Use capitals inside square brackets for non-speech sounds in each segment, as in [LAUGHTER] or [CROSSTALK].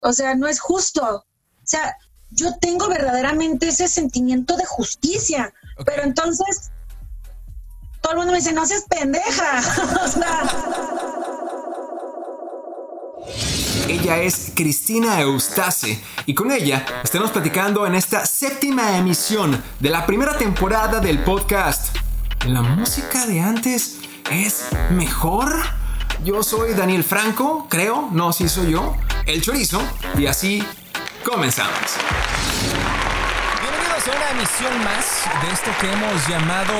O sea, no es justo. O sea, yo tengo verdaderamente ese sentimiento de justicia, pero entonces todo el mundo me dice, no seas pendeja. [LAUGHS] o sea, ella es Cristina Eustace y con ella estamos platicando en esta séptima emisión de la primera temporada del podcast. ¿La música de antes es mejor? Yo soy Daniel Franco, creo, no, si soy yo, el chorizo, y así comenzamos una emisión más de esto que hemos llamado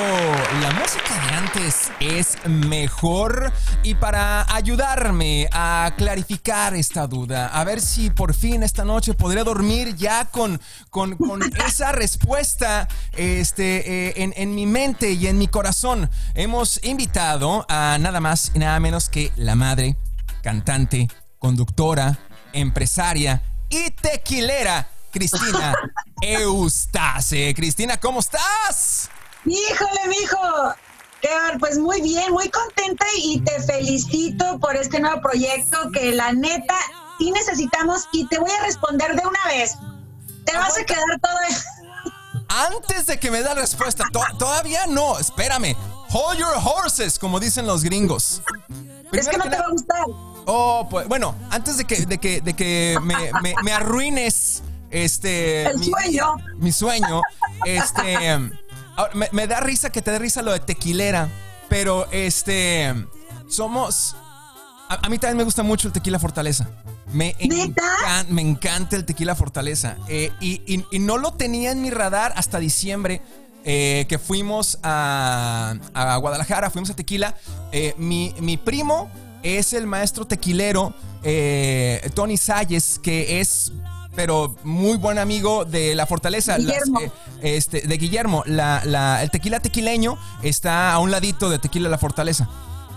La música de antes es mejor. Y para ayudarme a clarificar esta duda, a ver si por fin esta noche podré dormir ya con, con, [LAUGHS] esa respuesta este, eh, en, en mi mente y en mi corazón, hemos invitado a nada más y nada menos que la madre, cantante, conductora, empresaria y tequilera Cristina [LAUGHS] Eustace. Cristina, ¿cómo estás? Híjole, mijo. Pues muy bien, muy contenta y te felicito por este nuevo proyecto que la neta sí necesitamos y te voy a responder de una vez. Te vas a quedar todo... [LAUGHS] Antes de que me da respuesta, todavía no, espérame. Hold your horses, como dicen los gringos. es que no te va a gustar. Oh, pues bueno, antes de que, de que, de que me, me arruines este. El sueño. Mi sueño. Este. me, da risa que te dé risa lo de tequilera. Pero este. Somos. A, mí también me gusta mucho el tequila Fortaleza. Me, encanta, me encanta el tequila Fortaleza. Eh, y, no lo tenía en mi radar hasta diciembre. Eh, que fuimos a, Guadalajara, fuimos a Tequila. Eh, mi, mi, primo es el maestro tequilero Tony Salles, que es pero muy buen amigo de la fortaleza. Guillermo. Eh, este, de Guillermo. La, el tequila tequileño está a un ladito de tequila la fortaleza.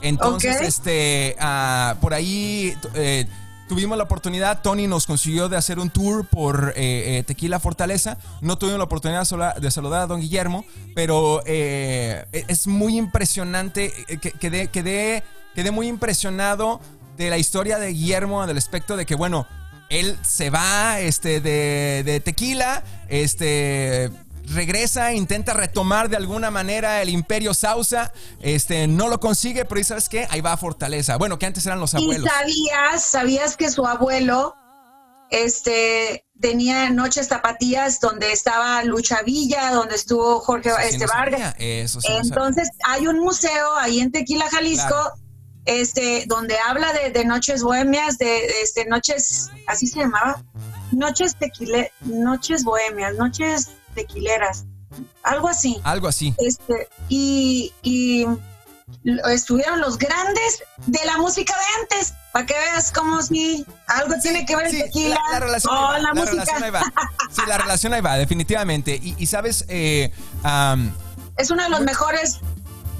Entonces, este, ah, por ahí eh, tuvimos la oportunidad, Tony nos consiguió de hacer un tour por eh, Tequila Fortaleza. No tuvimos la oportunidad de saludar a don Guillermo, pero e, es muy impresionante. Quedé, quedé, quedé muy impresionado de la historia de Guillermo, del aspecto de que, bueno, él se va este, de, tequila, este, regresa, intenta retomar de alguna manera el imperio Sausa, este, no lo consigue, pero ¿sabes qué? Ahí va a Fortaleza. Bueno, que antes eran los abuelos. ¿Y sabías, sabías que su abuelo este, tenía Noches Tapatías donde estaba Lucha Villa, donde estuvo Jorge este, Vargas? Entonces, hay un museo ahí en Tequila, Jalisco, este, donde habla de, noches bohemias, de, este, noches, así se llamaba, noches tequile, noches bohemias, noches tequileras, algo así. Algo así. Este, y, y estuvieron los grandes de la música de antes, para que veas cómo si algo tiene que ver el tequila la, relación la, Relación ahí va. Sí, la relación ahí va, definitivamente. Y, sabes, eh, es uno de los mejores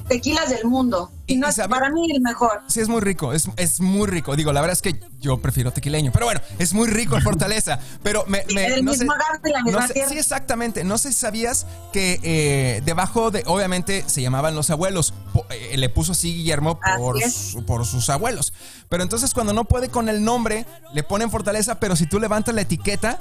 tequilas del mundo. Y, no es para mí el mejor. Sí, es muy rico, es, es, muy rico. Digo, la verdad es que yo prefiero tequileño. Pero bueno, es muy rico en Fortaleza. Pero me. el mismo sé, la misma Sí, exactamente. No sé si sabías que eh, debajo de. Obviamente se llamaban los abuelos. Eh, le puso así Guillermo por, por sus abuelos. Pero entonces cuando no puede con el nombre, le ponen Fortaleza. Pero si tú levantas la etiqueta,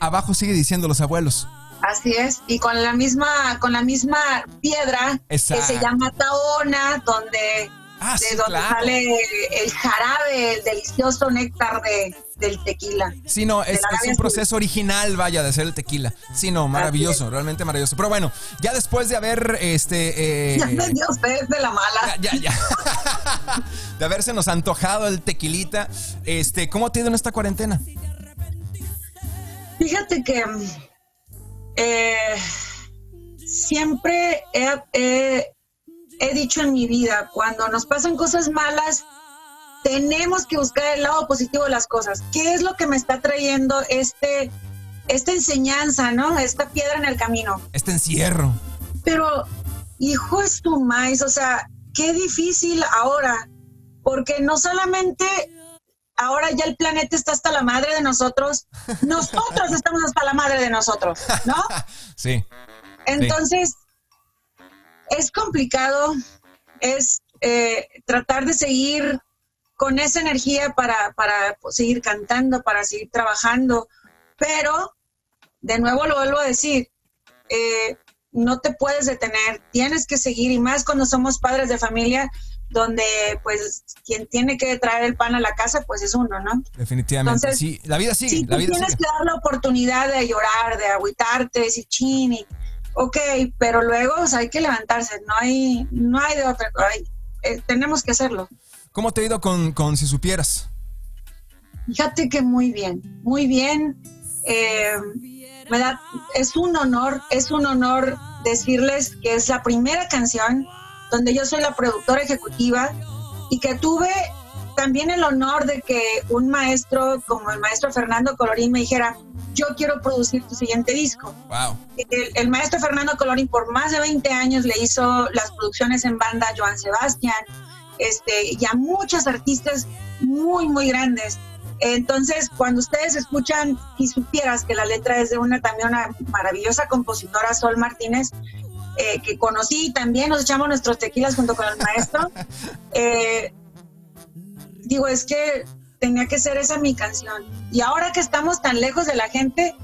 abajo sigue diciendo los abuelos. Así es, y con la misma, con la misma piedra que se llama Taona, donde, ah, de donde sale el jarabe, el delicioso néctar de, del tequila. Sí, no, es, un proceso original, vaya, de hacer el tequila. Sí, no, maravilloso, realmente maravilloso. Pero bueno, ya después de haber, este... Eh, ya me dio usted de la mala. Ya, ya, ya. [LAUGHS] de haberse nos antojado el tequilita, este, ¿cómo te ha ido en esta cuarentena? Fíjate que eh, siempre he, dicho en mi vida, cuando nos pasan cosas malas, tenemos que buscar el lado positivo de las cosas. ¿Qué es lo que me está trayendo este, esta enseñanza, no? Esta piedra en el camino. Este encierro. Pero, hijo es tu maíz, o sea, qué difícil ahora, porque no solamente ahora ya el planeta está hasta la madre de nosotros, nosotros estamos hasta la madre de nosotros, ¿no? [LAUGHS] Sí. Entonces, es complicado, es eh, tratar de seguir con esa energía para, para seguir cantando, para seguir trabajando, pero de nuevo lo vuelvo a decir, eh, no te puedes detener, tienes que seguir y más cuando somos padres de familia, donde pues quien tiene que traer el pan a la casa pues es uno, ¿no? Definitivamente, sí, la vida sigue. Sí, la vida tienes que dar la oportunidad de llorar, de agüitarte, de decir chini, ok, pero luego hay que levantarse, no hay, no hay de otra cosa, eh, tenemos que hacerlo. ¿Cómo te ha ido con, con Si Supieras? Fíjate que muy bien, muy bien. Eh, me da, es un honor, es un honor decirles que es la primera canción donde yo soy la productora ejecutiva y que tuve también el honor de que un maestro como el maestro Fernando Colorín me dijera, yo quiero producir tu siguiente disco. Wow. El, maestro Fernando Colorín por más de 20 años le hizo las producciones en banda a Joan Sebastián este, y a muchos artistas muy, muy grandes. Entonces, cuando ustedes escuchan y supieras que la letra es de una también una maravillosa compositora, Sol Martínez, eh, que conocí también, nos echamos nuestros tequilas junto con el maestro, [LAUGHS] eh, digo, es que tenía que ser esa mi canción. Y ahora que estamos tan lejos de la gente,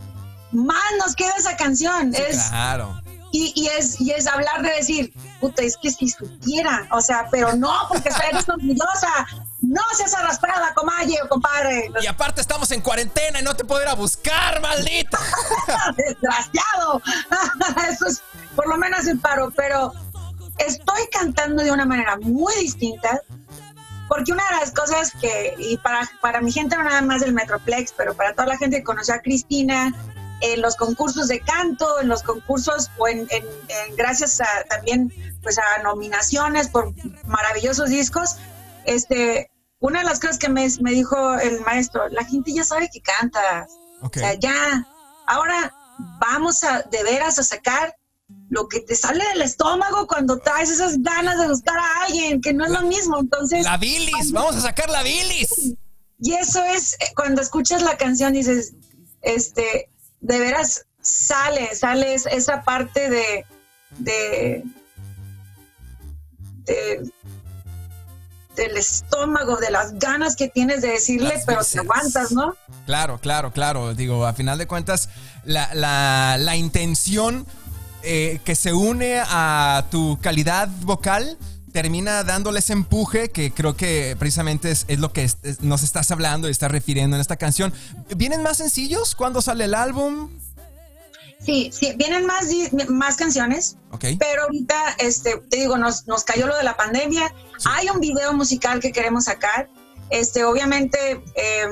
más nos queda esa canción. es, claro. Y, es, y es hablar de decir, puta, es que si supiera, o sea, pero no, porque eres orgullosa, no seas arrastrada, comalle o compadre. Y aparte estamos en cuarentena y no te puedo ir a buscar, maldito. [LAUGHS] Desgraciado. [LAUGHS] Eso es por lo menos el paro, pero estoy cantando de una manera muy distinta. Porque una de las cosas que, y para, para mi gente no nada más del Metroplex, pero para toda la gente que conoció a Cristina, en los concursos de canto, en los concursos o en, gracias a también pues a nominaciones por maravillosos discos, este, una de las cosas que me, dijo el maestro, la gente ya sabe que canta, o sea, ya, ahora vamos a de veras a sacar lo que te sale del estómago cuando traes esas ganas de buscar a alguien, que no es lo mismo, entonces... La bilis, vamos a sacar la bilis. Y eso es, eh, cuando escuchas la canción dices, este, de veras sale, sale esa parte de, de, del estómago, de las ganas que tienes de decirle, pero te aguantas, ¿no? Claro, claro, claro. Digo, a final de cuentas, la, la, la intención eh, que se une a tu calidad vocal termina dándole ese empuje que creo que precisamente es, lo que nos estás hablando y estás refiriendo en esta canción. ¿Vienen más sencillos cuando sale el álbum? Sí, sí, vienen más, más canciones. Pero ahorita, este, te digo, nos, nos cayó lo de la pandemia. Hay un video musical que queremos sacar. Este, obviamente, eh,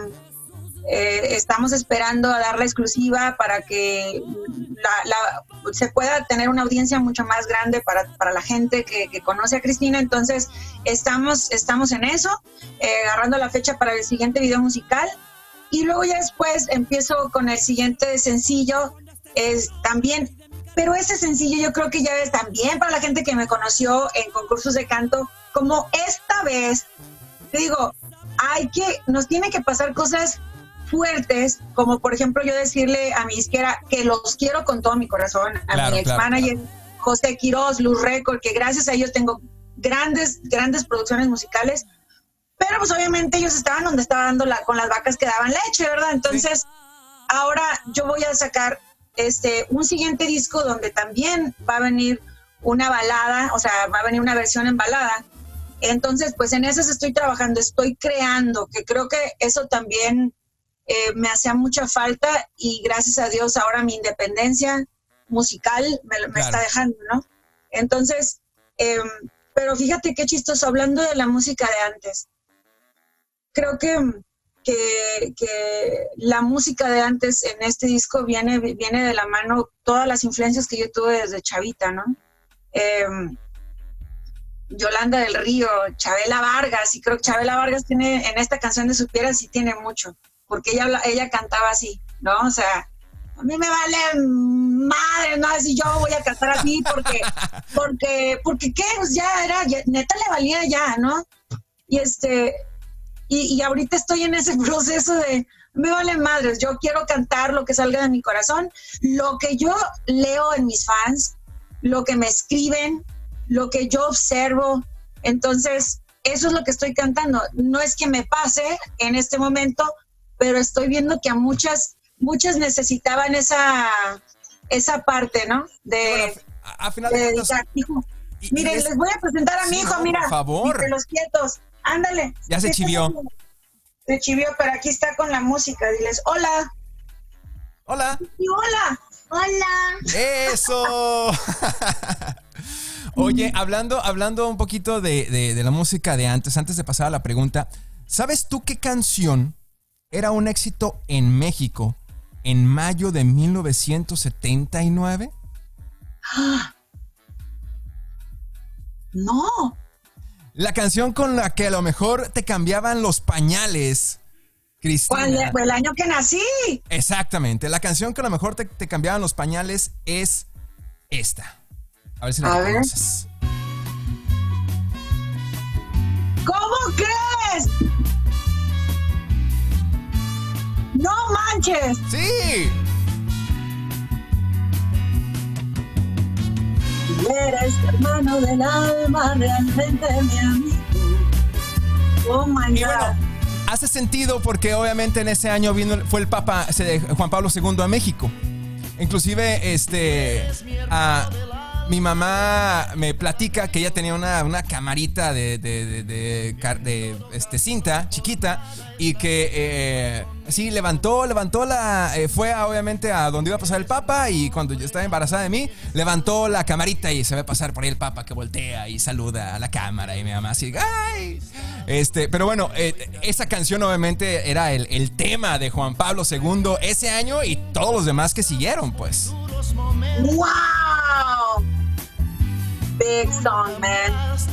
eh, estamos esperando a dar la exclusiva para que se pueda tener una audiencia mucho más grande para, la gente que, conoce a Cristina. Entonces, estamos, estamos en eso, eh, agarrando la fecha para el siguiente video musical. Y luego ya después empiezo con el siguiente sencillo, es también, pero ese sencillo yo creo que ya es también para la gente que me conoció en concursos de canto, como esta vez, te digo, hay que, nos tiene que pasar cosas fuertes, como por ejemplo yo decirle a mi izquierda que los quiero con todo mi corazón, a mi ex manager José Quiroz, Luz Record, que gracias a ellos tengo grandes, grandes producciones musicales, pero pues obviamente ellos estaban donde estaba dando la, con las vacas que daban leche, ¿verdad? Entonces, ahora yo voy a sacar este un siguiente disco donde también va a venir una balada, o sea, va a venir una versión en balada. Entonces, pues en esas estoy trabajando, estoy creando, que creo que eso también eh, me hacía mucha falta y gracias a Dios ahora mi independencia musical me, está dejando, ¿no? Entonces, em, pero fíjate qué chistoso, hablando de la música de antes, creo que, que, la música de antes en este disco viene, viene de la mano todas las influencias que yo tuve desde chavita, ¿no? Em, Yolanda del Río, Chabela Vargas, y creo que Chabela Vargas tiene en esta canción de Supieras sí tiene mucho porque ella, ella cantaba así, ¿no? O sea, a mí me vale madre, no si yo voy a cantar así porque, [LAUGHS] porque, porque qué, pues ya era, neta le valía ya, ¿no? Y este, y, y ahorita estoy en ese [LAUGHS] proceso de, me vale madres, yo quiero cantar lo que salga de mi corazón, lo que yo leo en mis fans, lo que me escriben, lo que yo observo. Entonces, eso es lo que estoy cantando. No es que me pase en este momento, pero estoy viendo que a muchas, muchas necesitaban esa, esa parte, ¿no? De, a, final de, Miren, les voy a presentar a mi hijo, mira. Por favor. los quietos. Ándale. Ya se chivió. Se chivió, pero aquí está con la música. Diles, hola. Hola. Y hola. Hola. Eso. [LAUGHS] Oye, hablando, hablando un poquito de, de, la música de antes, antes de pasar a la pregunta, ¿sabes tú qué canción era un éxito en México en mayo de 1979? No. La canción con la que a lo mejor te cambiaban los pañales. Cristina. ¿Cuál, el año que nací? Exactamente. La canción que a lo mejor te, cambiaban los pañales es esta. A ver si la conoces. ¿Cómo crees? No manches. Sí. Eres hermano del alma, realmente mi amigo. Oh my God. hace sentido porque obviamente en ese año vino, fue el Papa Juan Pablo II a México. Inclusive, este, a, mi mamá me platica que ella tenía una, una camarita de, de, este, cinta chiquita y que eh, sí levantó, levantó la, eh, fue obviamente a donde iba a pasar el Papa y cuando yo estaba embarazada de mí, levantó la camarita y se ve pasar por ahí el Papa que voltea y saluda a la cámara y mi mamá así, ¡ay! Este, pero bueno, eh, esa canción obviamente era el, el tema de Juan Pablo II ese año y todos los demás que siguieron, pues. ¡Wow! Big song, man.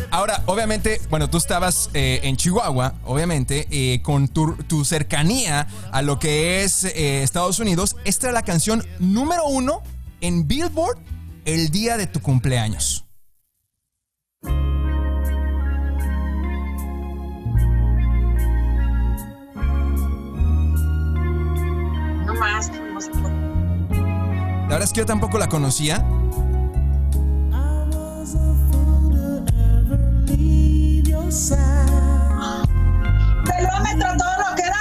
Ahora, obviamente, bueno, tú estabas eh, en Chihuahua, obviamente, eh, con tu, cercanía a lo que es eh, Estados Unidos. Esta era la canción número uno en Billboard el día de tu cumpleaños. No más, La verdad es que yo tampoco la conocía. Pelómetro todo lo que da.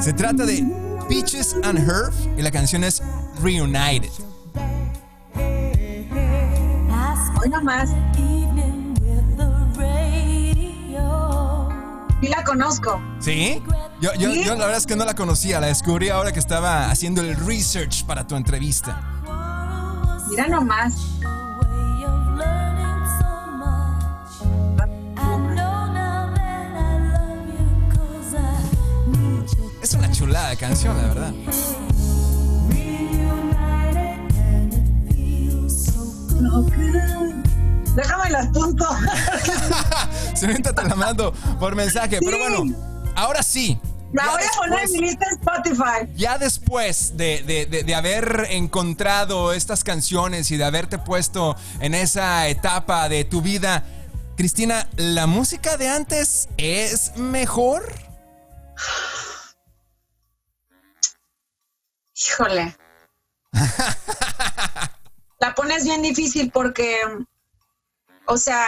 Se trata de Peaches and Herb y la canción es Reunited. Hoy nomás. Y la conozco. ¿Sí? Yo, yo, yo, la verdad es que no la conocía, la descubrí ahora que estaba haciendo el research para tu entrevista. Mira nomás. Es una chulada de canción, la verdad. Déjame las punto. [LAUGHS] [LAUGHS] Señorita, te la mando por mensaje, pero bueno, ahora sí, la voy a poner en mi lista Spotify. Ya después de, haber encontrado estas canciones y de haberte puesto en esa etapa de tu vida, Cristina, ¿la música de antes es mejor? Híjole. [LAUGHS] la pones bien difícil porque, o sea,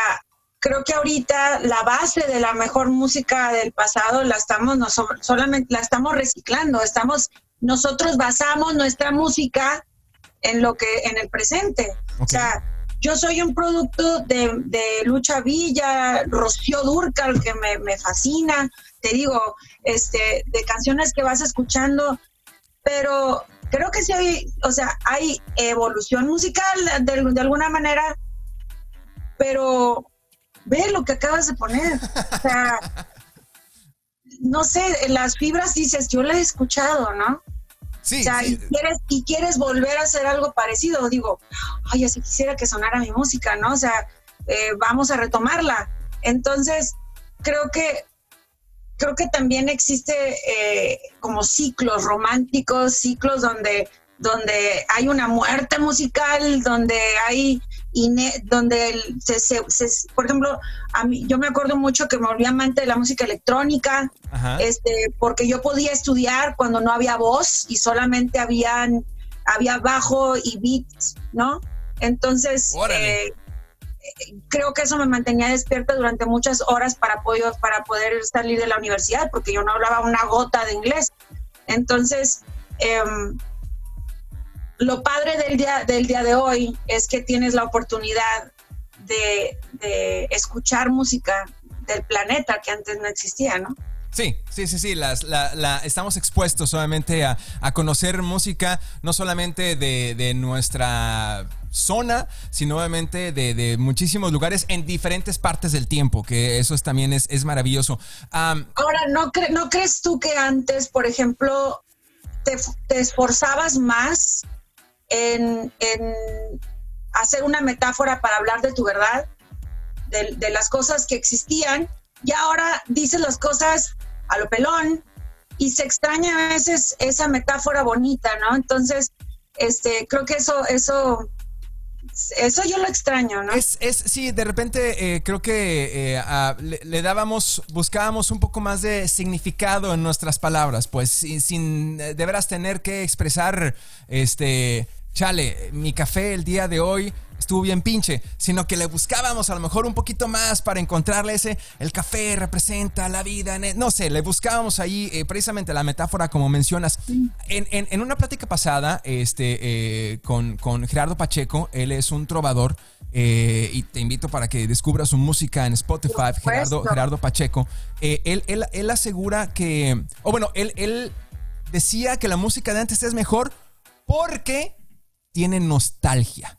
creo que ahorita la base de la mejor música del pasado la estamos no, solamente la estamos reciclando, estamos nosotros basamos nuestra música en lo que en el presente. O sea, yo soy un producto de, Lucha Villa, Rocío Durcal, que me, me, fascina, te digo, este, de canciones que vas escuchando, pero creo que sí hay, o sea, hay evolución musical de, de alguna manera, pero ve lo que acabas de poner. O sea, no sé, las fibras dices, yo la he escuchado, ¿no? Sí, o sea, Y, quieres, y quieres volver a hacer algo parecido. Digo, ay, así quisiera que sonara mi música, ¿no? O sea, eh, vamos a retomarla. Entonces, creo que creo que también existe eh, como ciclos románticos, ciclos donde, donde hay una muerte musical, donde hay y donde se, por ejemplo, a mí, yo me acuerdo mucho que me volví amante de la música electrónica, este, porque yo podía estudiar cuando no había voz y solamente habían, había bajo y beats, ¿no? Entonces, eh, creo que eso me mantenía despierta durante muchas horas para poder, para poder salir de la universidad, porque yo no hablaba una gota de inglés. Entonces, em, lo padre del día, del día de hoy es que tienes la oportunidad de, escuchar música del planeta que antes no existía, ¿no? Sí, sí, sí, sí. Las, la, estamos expuestos solamente a, conocer música, no solamente de, nuestra zona, sino obviamente de, muchísimos lugares en diferentes partes del tiempo, que eso también es, es maravilloso. Ahora, ¿no, ¿no crees tú que antes, por ejemplo, te, te esforzabas más en, hacer una metáfora para hablar de tu verdad, de, las cosas que existían, y ahora dices las cosas a lo pelón y se extraña a veces esa metáfora bonita, ¿no? Entonces, este, creo que eso, eso, eso yo lo extraño, ¿no? Es, es sí, de repente eh, creo que eh, le, dábamos, buscábamos un poco más de significado en nuestras palabras, pues sin, sin eh, de veras tener que expresar, este, chale, mi café el día de hoy estuvo bien pinche, sino que le buscábamos a lo mejor un poquito más para encontrarle ese, el café representa la vida, no sé, le buscábamos ahí eh, precisamente la metáfora como mencionas. En, una plática pasada este, eh, con, Gerardo Pacheco, él es un trovador. Eh, y te invito para que descubras su música en Spotify, Gerardo, Gerardo Pacheco. él, él, él, asegura que, o bueno, él, él decía que la música de antes es mejor porque tiene nostalgia.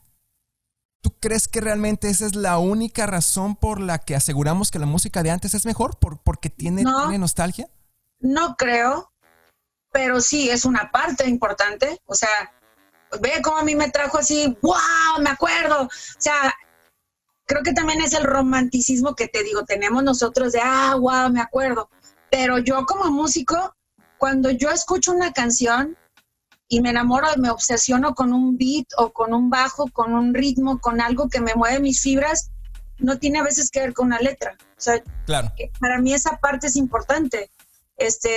¿Tú crees que realmente esa es la única razón por la que aseguramos que la música de antes es mejor? ¿Por, ¿Porque tiene, tiene nostalgia? No creo, pero sí es una parte importante. O sea, ve cómo a mí me trajo así, wow, me acuerdo. O sea, creo que también es el romanticismo que te digo, tenemos nosotros de, ah, wow, me acuerdo. Pero yo como músico, cuando yo escucho una canción, y me enamoro, me obsesiono con un beat o con un bajo, con un ritmo, con algo que me mueve mis fibras, no tiene a veces que ver con una letra. O sea, claro. para mí esa parte es importante. Este,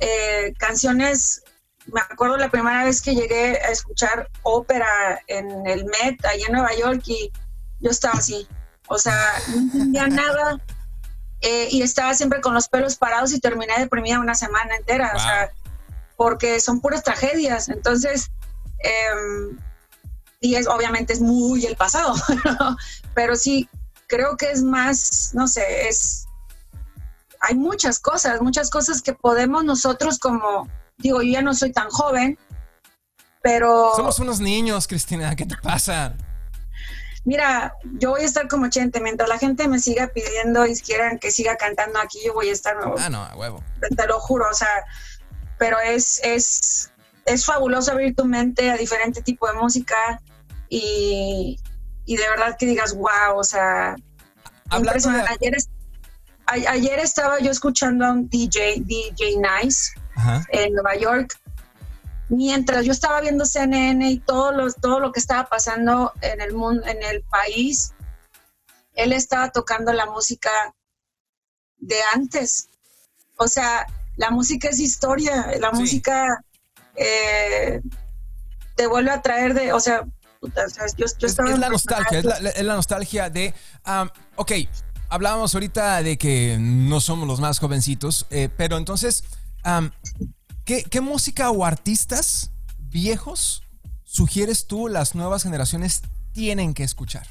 eh, canciones, me acuerdo la primera vez que llegué a escuchar ópera en el Met, allá en Nueva York, y yo estaba así. O sea, no entendía [LAUGHS] nada. Eh, y estaba siempre con los pelos parados y terminé deprimida una semana entera. O sea, porque son puras tragedias. Entonces, em, y es obviamente es muy el pasado, [LAUGHS] pero sí, creo que es más, no sé, es, hay muchas cosas, muchas cosas que podemos nosotros como, digo, yo ya no soy tan joven, pero... Somos unos niños, Cristina, ¿qué te pasa? Mira, yo voy a estar como 80, mientras la gente me siga pidiendo y quieran que siga cantando aquí, yo voy a estar... Ah, no, a huevo. Te lo juro, o sea, pero es, es, es fabuloso abrir tu mente a diferente tipo de música y, y de verdad que digas, wow, o sea, Ayer, ayer estaba yo escuchando a un DJ, DJ Nice, en Nueva York, mientras yo estaba viendo CNN y todo lo, todo lo que estaba pasando en el mundo, en el país, él estaba tocando la música de antes. O sea, la música es historia, la música eh, te vuelve a traer de, o sea, yo, estaba es, la nostalgia, es la, nostalgia de, ok, hablábamos ahorita de que no somos los más jovencitos, eh, pero entonces, ¿qué, música o artistas viejos sugieres tú las nuevas generaciones tienen que escuchar?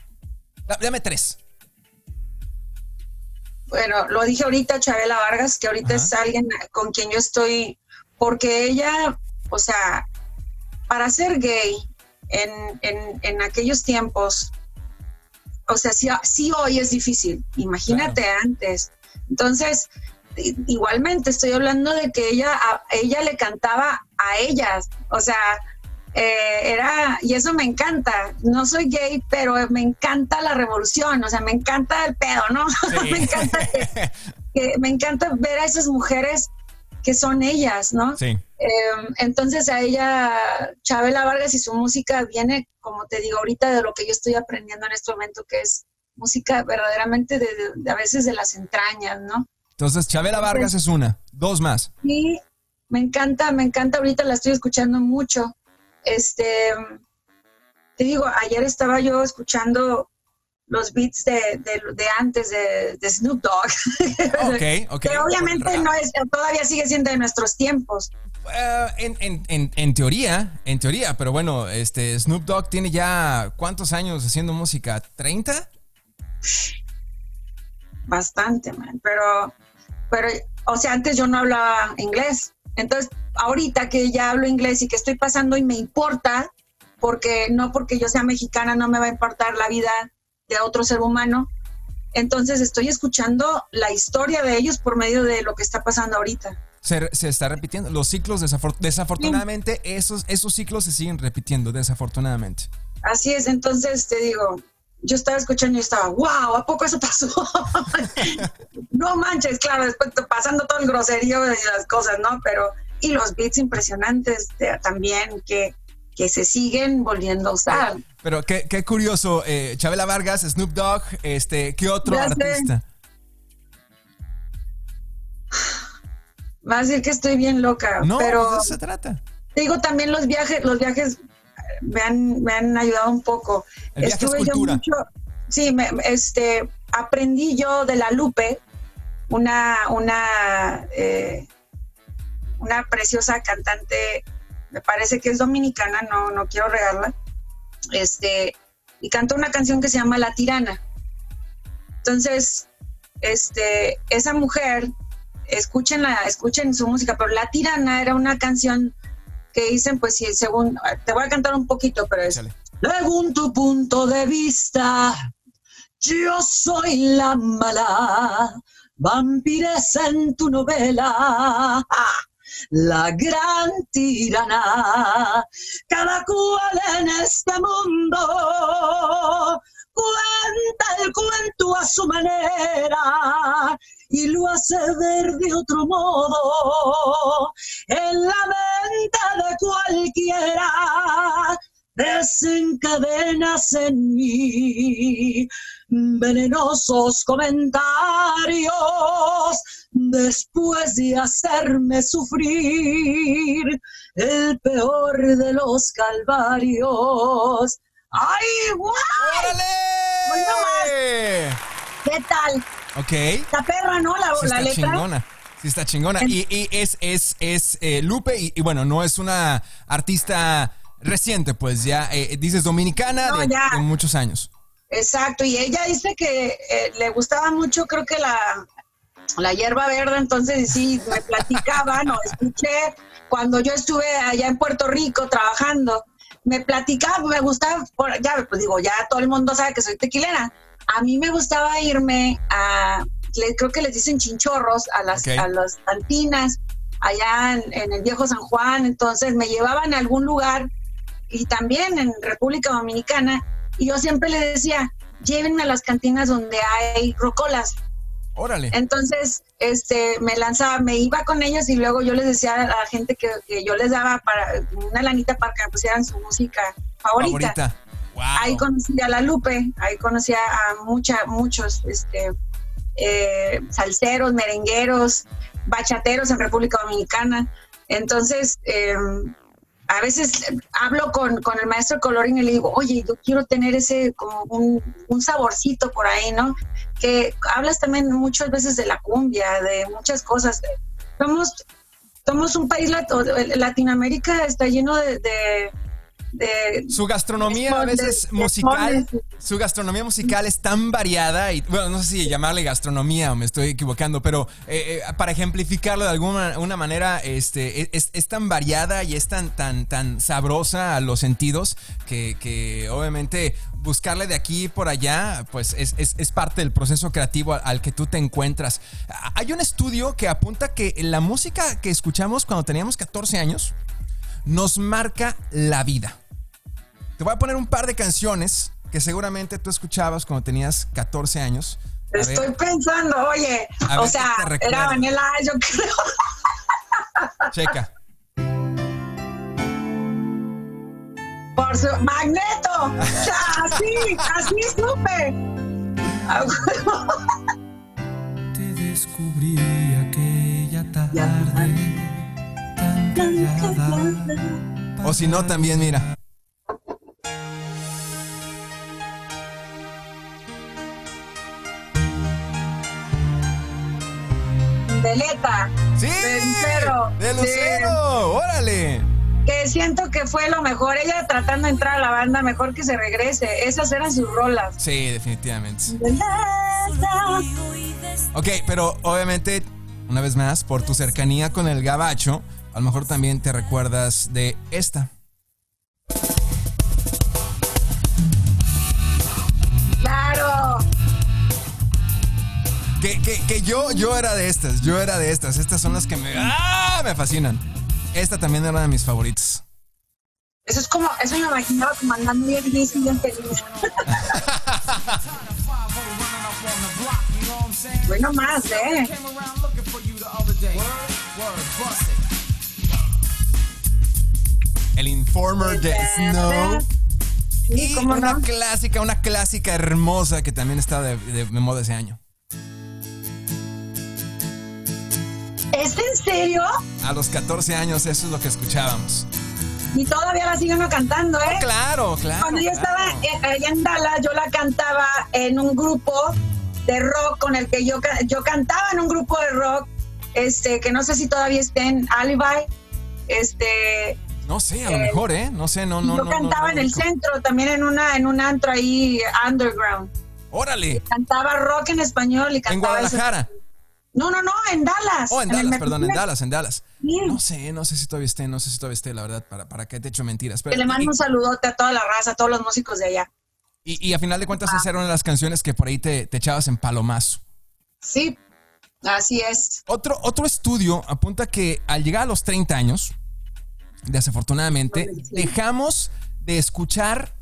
Dame tres. Bueno, lo dije ahorita, Chabela Vargas, que ahorita es alguien con quien yo estoy, porque ella, o sea, para ser gay en, en, aquellos tiempos, o sea, sí, hoy es difícil, imagínate antes. Entonces, igualmente estoy hablando de que ella, ella le cantaba a ellas, o sea, eh, era, y eso me encanta, no soy gay, pero me encanta la revolución, o sea, me encanta el pedo, ¿no? [LAUGHS] me, encanta me encanta ver a esas mujeres que son ellas, ¿no? Sí. Em, entonces a ella, Chabela Vargas y su música viene, como te digo ahorita, de lo que yo estoy aprendiendo en este momento, que es música verdaderamente de, a veces de las entrañas, ¿no? Entonces, Chabela Vargas es una, dos más. Sí, me encanta, me encanta, ahorita la estoy escuchando mucho. Este, te digo, ayer estaba yo escuchando los beats de, antes de, Snoop Dogg. Ok, ok. [LAUGHS] que obviamente no es, todavía sigue siendo de nuestros tiempos. Eh, en, teoría, en teoría, pero bueno, este Snoop Dogg tiene ya cuántos años haciendo música, ¿30? Bastante, man. Pero, pero, o sea, antes yo no hablaba inglés. Entonces, ahorita que ya hablo inglés y que estoy pasando y me importa, porque no porque yo sea mexicana no me va a importar la vida de otro ser humano. Entonces estoy escuchando la historia de ellos por medio de lo que está pasando ahorita. Se, está repitiendo. Los ciclos, desafortunadamente, esos, esos ciclos se siguen repitiendo, desafortunadamente. Así es, entonces te digo, yo estaba escuchando y estaba, wow, ¿a poco eso pasó? [LAUGHS] no manches, claro, después pasando todo el groserío y las cosas, ¿no? Pero, y los beats impresionantes también que, que se siguen volviendo a usar. Pero qué, qué curioso, eh, Chabela Vargas, Snoop Dogg, este, ¿qué otro artista? Va a decir que estoy bien loca, no, pero de eso se trata. digo también los viajes, los viajes me han, me han ayudado un poco. Estuve yo mucho, sí, me, este, aprendí yo de la Lupe, una, una, eh, una preciosa cantante, me parece que es dominicana, no, no quiero regarla, este, y cantó una canción que se llama La Tirana. Entonces, este, esa mujer, escúchenla, escuchen su música, pero La Tirana era una canción que dicen, pues sí, según, te voy a cantar un poquito, pero es, según tu punto de vista, yo soy la mala, vampiresa en tu novela, la gran tirana, cada cual en este mundo cuenta el cuento a su manera y lo hace ver de otro modo en la mente de cualquiera desencadenas en mí venenosos comentarios después de hacerme sufrir el peor de los calvarios. ¡Ay, guau! ¡Órale! ¿Qué tal? Ok. Está perra, ¿no? La, sí está chingona. Sí, está chingona. Y, es, es, es eh, Lupe, y, bueno, no es una artista reciente, pues ya eh, dices dominicana de, muchos años. Exacto, y ella dice que eh, le gustaba mucho, creo que la, la hierba verde, entonces sí, me platicaba, no, escuché cuando yo estuve allá en Puerto Rico trabajando, me platicaba, me gustaba, ya, pues digo, ya todo el mundo sabe que soy tequilera, a mí me gustaba irme a, creo que les dicen chinchorros, a las, a las cantinas, allá en, el viejo San Juan, entonces me llevaban a algún lugar y también en República Dominicana, y yo siempre le decía, llévenme a las cantinas donde hay rocolas. Órale. Entonces, este, me lanzaba, me iba con ellos y luego yo les decía a la gente que, yo les daba para una lanita para que pusieran su música favorita. Ahí conocí a la Lupe, ahí conocí a mucha, muchos este, eh, salseros, merengueros, bachateros en República Dominicana. Entonces, em, a veces hablo con, el maestro Colorín y le digo, oye, yo quiero tener ese como un, saborcito por ahí, ¿no? Que hablas también muchas veces de la cumbia, de muchas cosas. Somos, somos un país, Latinoamérica está lleno de su gastronomía a veces musical, su gastronomía musical es tan variada y bueno, no sé si llamarle gastronomía o me estoy equivocando, pero eh, eh, para ejemplificarlo de alguna una manera, este, e, es, tan variada y es tan, tan, tan sabrosa a los sentidos que, obviamente buscarle de aquí por allá, pues es, parte del proceso creativo al, que tú te encuentras. Hay un estudio que apunta que la música que escuchamos cuando teníamos 14 años nos marca la vida. Te voy a poner un par de canciones que seguramente tú escuchabas cuando tenías 14 años. A Estoy pensando, oye, o sea, era Vanilla, yo creo. [LAUGHS] Checa. Por su magneto. así, así supe. Ah, te descubrí aquella tarde tan. O si no, también mira. Veleta. Sí. De Lucero. De Lucero. Órale. Que siento que fue lo mejor. Ella tratando de entrar a la banda, mejor que se regrese. Esas eran sus rolas. Sí, definitivamente. Ok, pero obviamente, una vez más, por tu cercanía con el gabacho, a lo mejor también te recuerdas de esta. Que, yo, yo era de estas, yo era de estas. Estas son las que me, ¡ah! me fascinan. Esta también era de mis favoritos. Eso es como, eso me imaginaba como andando bien feliz y bien feliz. bueno más, ¿eh? El Informer de Snow. y una clásica, una clásica hermosa que también está de, de moda ese año. ¿Es en serio? A los 14 años eso es lo que escuchábamos. Y todavía la sigue uno cantando, ¿eh? claro, claro. Cuando yo estaba allá en Dallas, yo la cantaba en un grupo de rock con el que yo, yo cantaba en un grupo de rock, este, que no sé si todavía está en Alibi, este... No sé, a lo mejor, ¿eh? No sé, no, no. Yo cantaba en el centro, también en una, en un antro ahí underground. Órale. Cantaba rock en español y cantaba. En Guadalajara. No, no, no, en Dallas. Oh, en, Dallas, perdón, en Dallas, en Dallas. No sé, no sé si todavía esté, no sé si todavía esté, la verdad, para, para que te echo mentiras. Pero, le mando un saludote a toda la raza, a todos los músicos de allá. Y, a final de cuentas, ah. esa era una de las canciones que por ahí te, echabas en palomazo. Sí, así es. Otro, otro estudio apunta que al llegar a los 30 años, desafortunadamente, dejamos de escuchar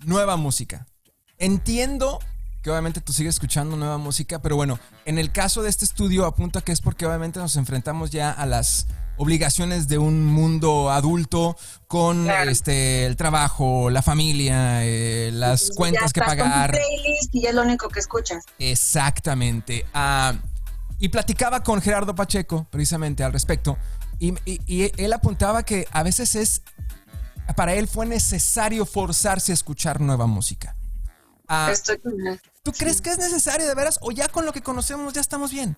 nueva música. Entiendo obviamente tú sigues escuchando nueva música, pero bueno, en el caso de este estudio apunta que es porque obviamente nos enfrentamos ya a las obligaciones de un mundo adulto con este el trabajo, la familia, eh, las cuentas que pagar. playlist y es lo único que escuchas. Exactamente. Ah, y platicaba con Gerardo Pacheco precisamente al respecto y, y él apuntaba que a veces es para él fue necesario forzarse a escuchar nueva música. Ah, ¿Tú crees que es necesario de veras o ya con lo que conocemos ya estamos bien?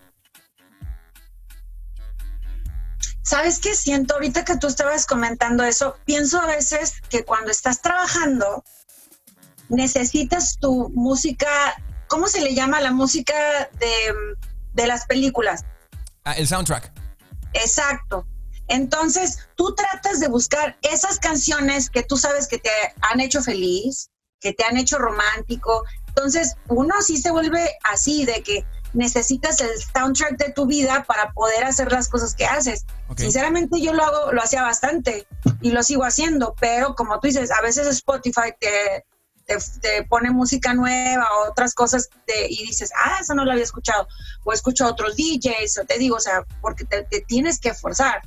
¿Sabes qué siento? Ahorita que tú estabas comentando eso, pienso a veces que cuando estás trabajando necesitas tu música, ¿cómo se le llama la música de, las películas? Ah, el soundtrack. Exacto. Entonces, tú tratas de buscar esas canciones que tú sabes que te han hecho feliz, que te han hecho romántico. Entonces, uno sí se vuelve así, de que necesitas el soundtrack de tu vida para poder hacer las cosas que haces. Sinceramente yo lo hago, lo hacía bastante y lo sigo haciendo, pero como tú dices, a veces Spotify te, te, pone música nueva o otras cosas y dices, ah, eso no lo había escuchado, o escucho a otros DJs, o te digo, o sea, porque te, tienes que forzar,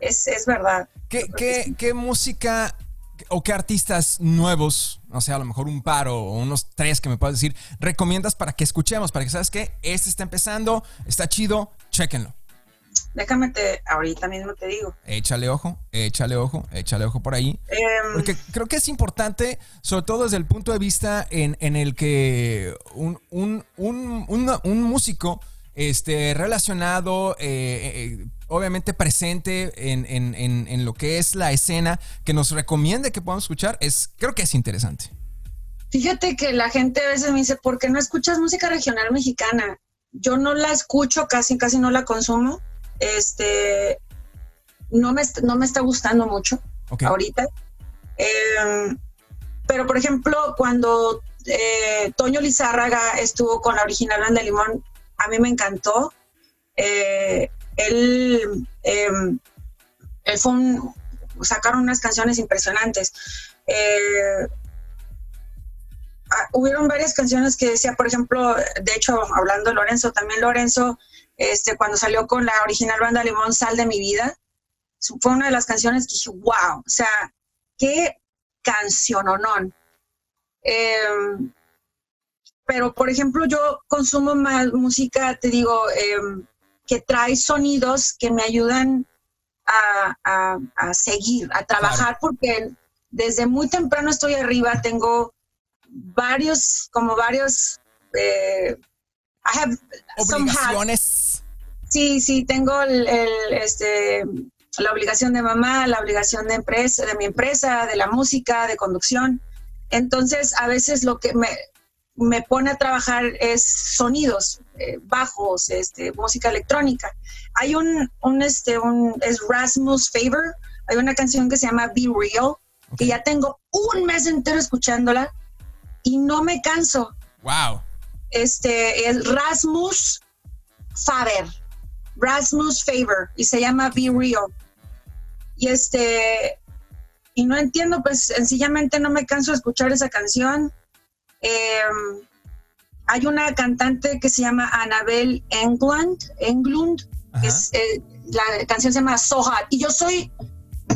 es, es verdad. ¿Qué, qué, ¿Qué música o qué artistas nuevos, o sea, a lo mejor un par o unos tres que me puedas decir, recomiendas para que escuchemos, para que sabes que este está empezando, está chido, chéquenlo. Déjame te, ahorita mismo te digo. Échale ojo, échale ojo, échale ojo por ahí. Em, porque creo que es importante, sobre todo desde el punto de vista en, el que un, un, un músico este, relacionado, eh, eh, obviamente presente en, en, en, lo que es la escena, que nos recomiende que podamos escuchar, es, creo que es interesante. Fíjate que la gente a veces me dice, ¿por qué no escuchas música regional mexicana? Yo no la escucho, casi, casi no la consumo. Este, no me, no me está gustando mucho ahorita. Em, pero, por ejemplo, cuando eh, Toño Lizárraga estuvo con la original Banda Limón, a mí me encantó. Eh, él, em, él fue un, sacaron unas canciones impresionantes. Eh, ah, hubieron varias canciones que decía, por ejemplo, de hecho, hablando de Lorenzo, también Lorenzo, este, cuando salió con la original banda Limón, Sal de mi vida, fue una de las canciones que dije, wow, o sea, qué no. Em, pero, por ejemplo, yo consumo más música, te digo, em, que trae sonidos que me ayudan a, seguir, a trabajar, porque desde muy temprano estoy arriba, tengo varios, como varios... Eh, Obligaciones. Sí, sí, tengo el, este, la obligación de mamá, la obligación de empresa, de mi empresa, de la música, de conducción. Entonces, a veces lo que me, me pone a trabajar es sonidos, eh, bajos, este, música electrónica. Hay un, un, este, un, es Rasmus Favor, hay una canción que se llama Be Real, que ya tengo un mes entero escuchándola y no me canso. Wow. Este, es Rasmus Faber, Rasmus Favor, y se llama Be Real. Y este, y no entiendo, pues sencillamente no me canso de escuchar esa canción. Em, hay una cantante que se llama Annabelle Englund, Englund eh, la canción se llama So Y yo soy,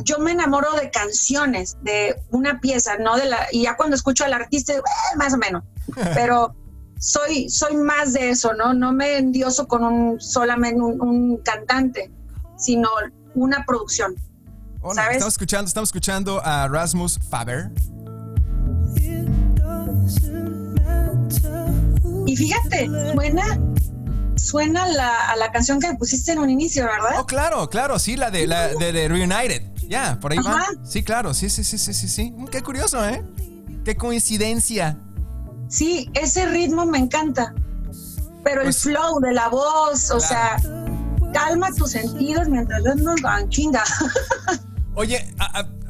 yo me enamoro de canciones, de una pieza, no de la, y ya cuando escucho al artista, eh, más o menos, [LAUGHS] pero soy, soy más de eso, ¿no? No me endioso con un solamente un cantante, sino una producción. Estamos escuchando, estamos escuchando a Rasmus Faber. Y fíjate, suena, suena la, a la canción que pusiste en un inicio, ¿verdad? Oh, claro, claro, sí, la de, la de, Reunited. Ya, por ahí va. Sí, claro, sí, sí, sí, sí, sí, sí. Mm, qué curioso, ¿eh? Qué coincidencia. Sí, ese ritmo me encanta. Pero el pues flow de la voz, o sea, calma tus sentidos mientras nos van chinga. [LAUGHS] Oye,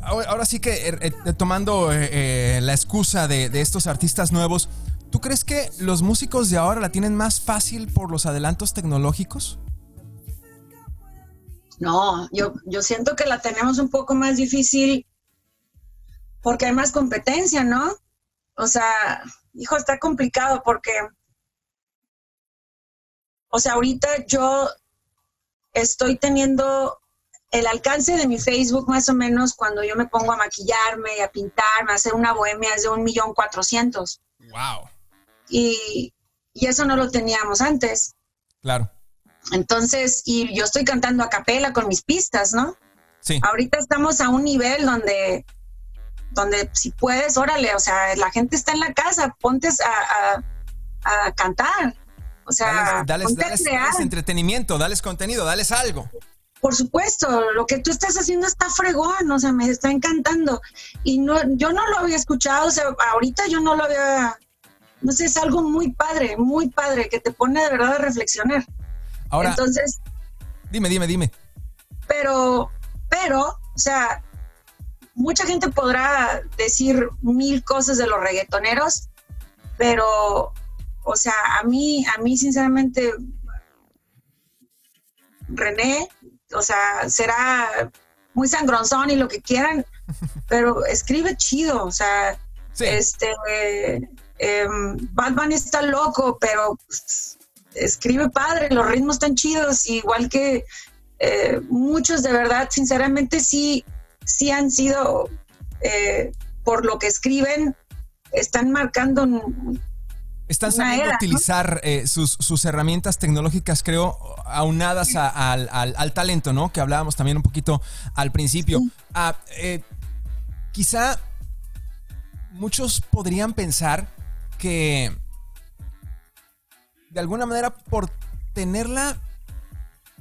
ahora sí que eh, eh, tomando eh, la excusa de, estos artistas nuevos, ¿tú crees que los músicos de ahora la tienen más fácil por los adelantos tecnológicos? No, yo, yo siento que la tenemos un poco más difícil porque hay más competencia, ¿no? O sea, hijo, está complicado porque, o sea, ahorita yo estoy teniendo el alcance de mi Facebook más o menos cuando yo me pongo a maquillarme y a pintarme, a hacer una bohemia es de un millón cuatrocientos. Wow. Y, eso no lo teníamos antes. Claro. Entonces, y yo estoy cantando a capela con mis pistas, ¿no? Sí. Ahorita estamos a un nivel donde, donde si puedes, órale, o sea, la gente está en la casa, ponte a, cantar. O sea, dales, dales, dales entretenimiento, dales contenido, dales algo por supuesto, lo que tú estás haciendo está fregón, o sea, me está encantando. Y no, yo no lo había escuchado, o sea, ahorita yo no lo había, no sé, es algo muy padre, muy padre, que te pone de verdad a reflexionar. Ahora, entonces... Dime, dime, dime. Pero, pero, o sea, mucha gente podrá decir mil cosas de los reggaetoneros, pero, o sea, a mí, a mí sinceramente, René o sea, será muy sangronzón y lo que quieran, [LAUGHS] pero escribe chido, o sea, este, em, Batman está loco, pero pues, escribe padre, los ritmos están chidos, igual que eh, muchos de verdad, sinceramente sí, sí han sido, eh, por lo que escriben, están marcando están sabiendo utilizar eh, sus, herramientas tecnológicas, creo, aunadas al, talento, ¿no? Que hablábamos también un poquito al principio. Ah, eh, quizá muchos podrían pensar que de alguna manera por tenerla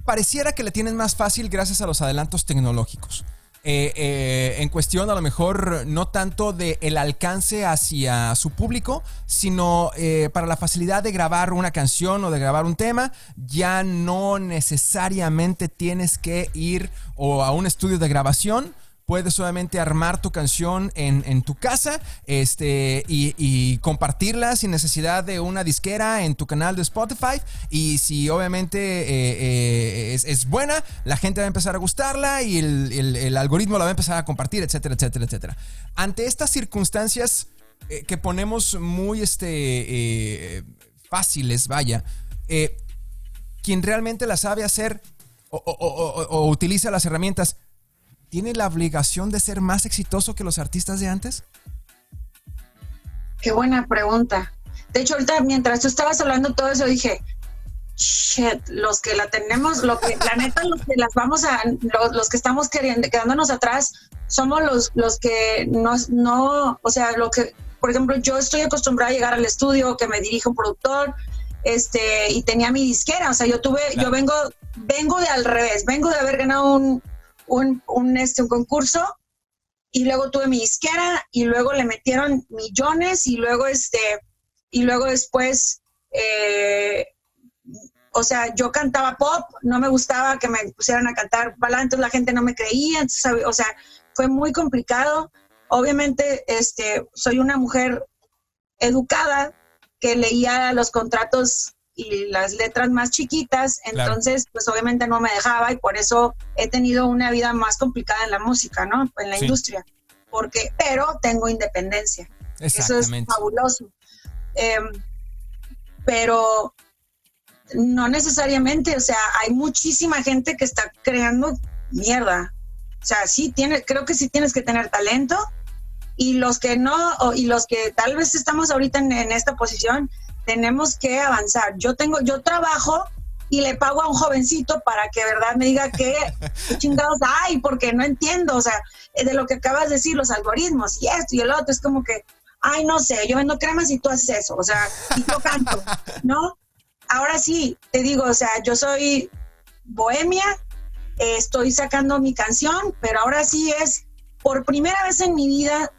pareciera que la tienen más fácil gracias a los adelantos tecnológicos. Eh, eh, en cuestión a lo mejor no tanto de el alcance hacia su público, sino eh, para la facilidad de grabar una canción o de grabar un tema, ya no necesariamente tienes que ir o a un estudio de grabación puedes solamente armar tu canción en, tu casa este, y, compartirla sin necesidad de una disquera en tu canal de Spotify. Y si obviamente eh, eh, es, buena, la gente va a empezar a gustarla y el, algoritmo la va a empezar a compartir, etcétera, etcétera, etcétera. Ante estas circunstancias eh, que ponemos muy este, fáciles, vaya, quien realmente la sabe hacer o utiliza las herramientas tiene la obligación de ser más exitoso que los artistas de antes? Qué buena pregunta. De hecho, ahorita mientras tú estabas hablando todo eso, dije, shit, los que la tenemos, lo que, la neta, los que las vamos a, los, que estamos queriendo, quedándonos atrás, somos los, los que no, no, o sea, lo que, por ejemplo, yo estoy acostumbrada a llegar al estudio, que me dirige un productor, este, y tenía mi disquera, o sea, yo tuve, yo vengo, vengo de al revés, vengo de haber ganado un, un, un, este, un concurso y luego tuve mi disquera y luego le metieron millones y luego este y luego después eh, o sea yo cantaba pop no me gustaba que me pusieran a cantar balada la gente no me creía o sea fue muy complicado. Obviamente este soy una mujer educada que leía los contratos y las letras más chiquitas, entonces pues obviamente no me dejaba y por eso he tenido una vida más complicada en la música, ¿no? En la industria, porque, pero tengo independencia. Eso es fabuloso. Em, pero no necesariamente, o sea, hay muchísima gente que está creando mierda. O sea, sí tiene, creo que sí tienes que tener talento y los que no, y los que tal vez estamos ahorita en esta posición, tenemos que avanzar. Yo tengo, yo trabajo y le pago a un jovencito para que verdad me diga qué, [LAUGHS] chingados hay, porque no entiendo, o sea, de lo que acabas de decir, los algoritmos y esto y el otro, es como que, ay, no sé, yo vendo cremas y tú haces eso, o sea, y yo canto, [LAUGHS] ¿no? Ahora sí, te digo, o sea, yo soy bohemia, estoy sacando mi canción, pero ahora sí es, por primera vez en mi vida,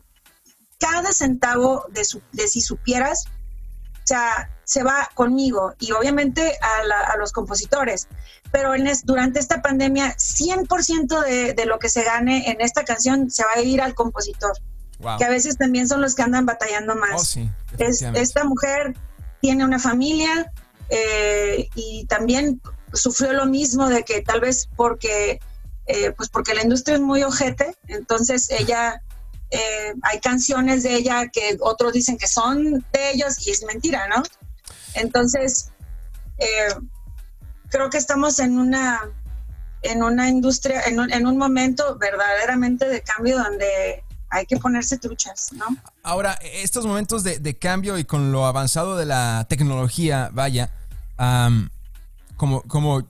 cada centavo de, su, de si supieras, sea, se va conmigo y obviamente a, los compositores. Pero en durante esta pandemia, 100% de, de lo que se gane en esta canción se va a ir al compositor. Que a veces también son los que andan batallando más. Oh, esta mujer tiene una familia eh, y también sufrió lo mismo de que tal vez porque, eh, pues porque la industria es muy ojete, entonces ella eh, hay canciones de ella que otros dicen que son de ellos y es mentira, ¿no? Entonces, eh, creo que estamos en una, en una industria, en un, en un momento verdaderamente de cambio donde hay que ponerse truchas, ¿no? Ahora, estos momentos de, cambio y con lo avanzado de la tecnología, vaya, como, como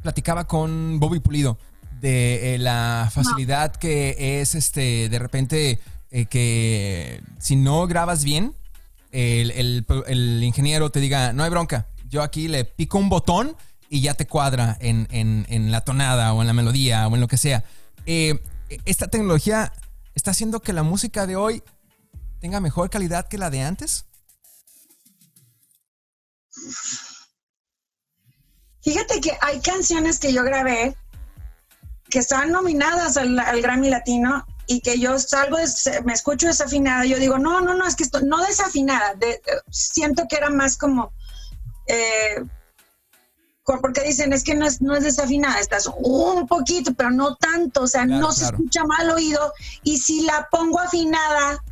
platicaba con Bobby Pulido, de eh, la facilidad que es este de repente eh, que si no grabas bien, el, ingeniero te diga, no hay bronca, yo aquí le pico un botón y ya te cuadra en, la tonada o en la melodía o en lo que sea. Eh, ¿Esta tecnología está haciendo que la música de hoy tenga mejor calidad que la de antes? Fíjate que hay canciones que yo grabé que estaban nominadas al, Grammy Latino y que yo salgo, me escucho desafinada, yo digo, no, no, no, es que esto, no desafinada, de, siento que era más como, eh, porque dicen, es que no es, no es desafinada, estás un poquito, pero no tanto, o sea, no se escucha mal oído y si la pongo afinada,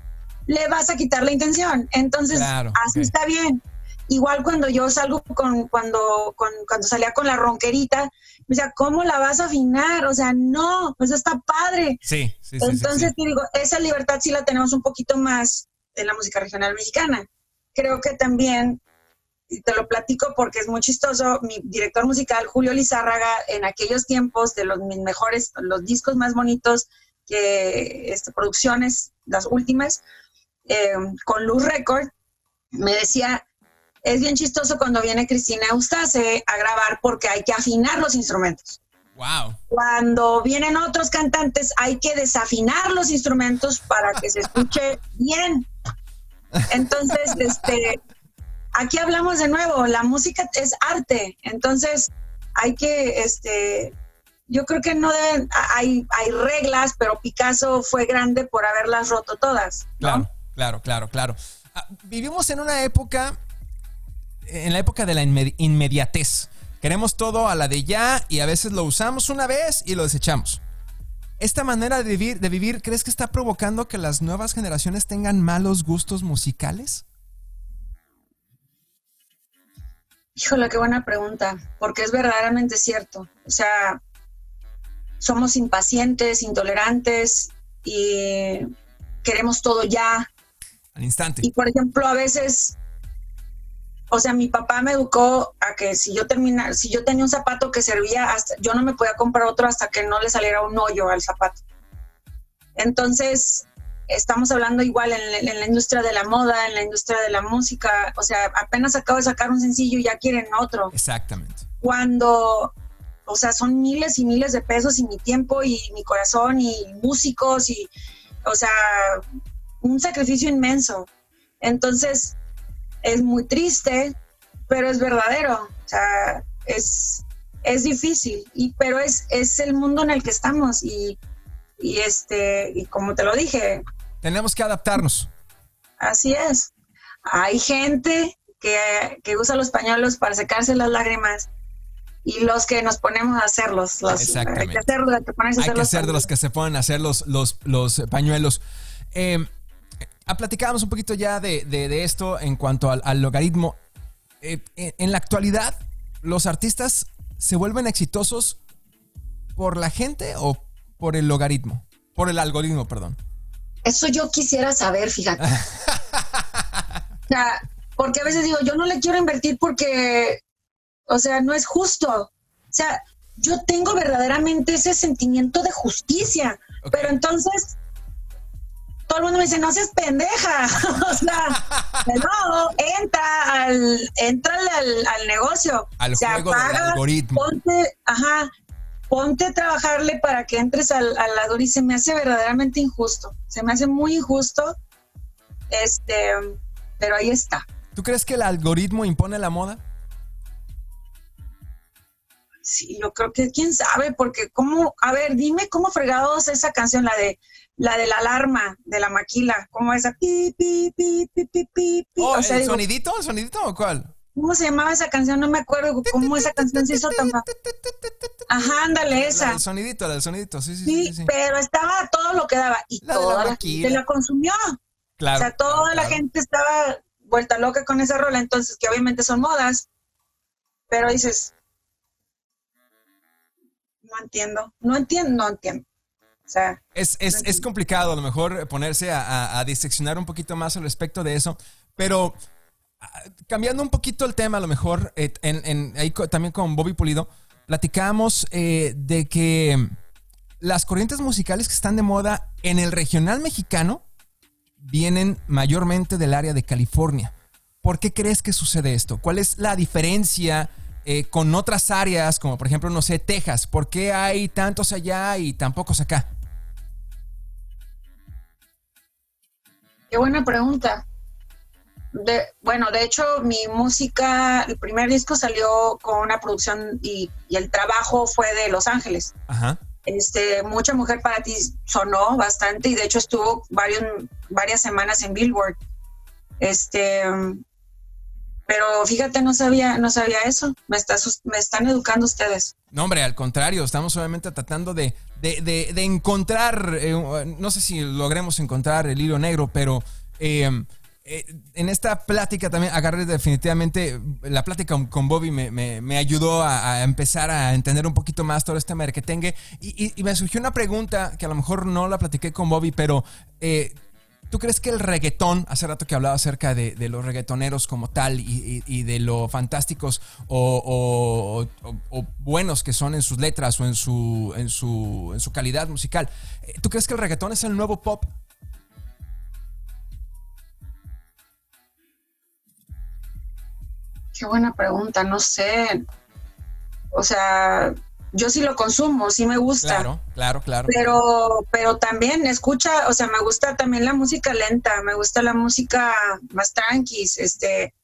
le vas a quitar la intención. Entonces, así está bien. Igual cuando yo salgo con, cuando, cuando salía con la ronquerita, o sea, ¿cómo la vas a afinar? O sea, no, pues está padre. Sí, sí, sí. Entonces, te digo, esa libertad sí la tenemos un poquito más en la música regional mexicana. Creo que también, y te lo platico porque es muy chistoso, mi director musical, Julio Lizárraga, en aquellos tiempos de los mis mejores, los discos más bonitos, que este, producciones, las últimas, eh, con Luz Record, me decía, es bien chistoso cuando viene Cristina Eustace a grabar porque hay que afinar los instrumentos. Wow. Cuando vienen otros cantantes hay que desafinar los instrumentos para que se escuche [LAUGHS] bien. Entonces, este, aquí hablamos de nuevo, la música es arte, entonces hay que, este, yo creo que no deben, hay, hay reglas, pero Picasso fue grande por haberlas roto todas. Claro, claro, claro, claro. Ah, vivimos en una época en la época de la inmediatez. Queremos todo a la de ya y a veces lo usamos una vez y lo desechamos. ¿Esta manera de vivir, de vivir crees que está provocando que las nuevas generaciones tengan malos gustos musicales? Híjole, qué buena pregunta, porque es verdaderamente cierto. O sea, somos impacientes, intolerantes y queremos todo ya. Al instante. Y por ejemplo, a veces, o sea, mi papá me educó a que si yo termina, si yo tenía un zapato que servía, hasta, yo no me podía comprar otro hasta que no le saliera un hoyo al zapato. Entonces, estamos hablando igual en, la industria de la moda, en la industria de la música, o sea, apenas acabo de sacar un sencillo y ya quieren otro. Exactamente. Cuando, o sea, son miles y miles de pesos y mi tiempo y mi corazón y músicos y, o sea, un sacrificio inmenso. Entonces, es muy triste, pero es verdadero. O sea, es, es difícil, y, pero es, es el mundo en el que estamos y, y, este, y como te lo dije. Tenemos que adaptarnos. Así es. Hay gente que, que usa los pañuelos para secarse las lágrimas y los que nos ponemos a hacerlos. Exactamente. Hay que hacer, de los que se ponen a hacer los, los, los pañuelos. Eh, platicábamos un poquito ya de, de, esto en cuanto al, logaritmo. Eh, en la actualidad, ¿los artistas se vuelven exitosos por la gente o por el logaritmo? Por el algoritmo, perdón. Eso yo quisiera saber, fíjate. [LAUGHS] o sea, porque a veces digo, yo no le quiero invertir porque o sea, no es justo. O sea, yo tengo verdaderamente ese sentimiento de justicia, pero entonces todo el mundo me dice, no seas pendeja. [LAUGHS] o sea, no, entra al, entra al, negocio. Al juego del algoritmo. Ponte, ajá, ponte a trabajarle para que entres al, al algoritmo. Y se me hace verdaderamente injusto. Se me hace muy injusto. Este, pero ahí está. ¿Tú crees que el algoritmo impone la moda? Sí, yo creo que quién sabe, porque cómo, a ver, dime cómo fregados esa canción, la de la de la alarma de la maquila, cómo esa pi pi pi pi pi pi. Oh, ¿el sonidito? ¿El sonidito o cuál? ¿Cómo se llamaba esa canción? No me acuerdo cómo esa canción se hizo tan Ajá, ándale, esa. el sonidito, el sonidito, sí, sí, sí, sí, pero estaba todo lo que daba y toda la, gente la consumió. Claro. O sea, toda la gente estaba vuelta loca con esa rola, entonces que obviamente son modas, pero dices, no entiendo, no entiendo, no entiendo. O sea, es, es, es complicado a lo mejor ponerse a, a, diseccionar un poquito más al respecto de eso, pero ah, cambiando un poquito el tema, a lo mejor, eh, en, ahí también con Bobby Pulido, platicamos eh, de que las corrientes musicales que están de moda en el regional mexicano vienen mayormente del área de California. ¿Por qué crees que sucede esto? ¿Cuál es la diferencia? Eh, con otras áreas, como por ejemplo, no sé, Texas? ¿Por qué hay tantos allá y tan pocos acá? Qué buena pregunta. De, bueno, de hecho, mi música, el primer disco salió con una producción y, el trabajo fue de Los Ángeles. Ajá. Este, Mucha Mujer para ti sonó bastante y de hecho estuvo varios, varias semanas en Billboard. Este, pero fíjate, no sabía, no sabía eso. Me, me están educando ustedes. No, hombre, al contrario, estamos obviamente tratando de, encontrar, eh, no sé si logremos encontrar el hilo negro, pero eh, eh, en esta plática también agarré definitivamente, la plática con Bobby me, ayudó a, empezar a entender un poquito más todo este merquetengue y, y, me surgió una pregunta que a lo mejor no la platiqué con Bobby, pero ¿Tú crees que el reggaetón, hace rato que hablaba acerca de, los reggaetoneros como tal y, de lo fantásticos o, buenos que son en sus letras o en su, en su, en su calidad musical, eh, ¿tú crees que el reggaetón es el nuevo pop? Qué buena pregunta, no sé. O sea, yo sí lo consumo, sí me gusta. Claro, claro, claro. Pero, pero también escucha, o sea, me gusta también la música lenta, me gusta la música más tranquis. Este,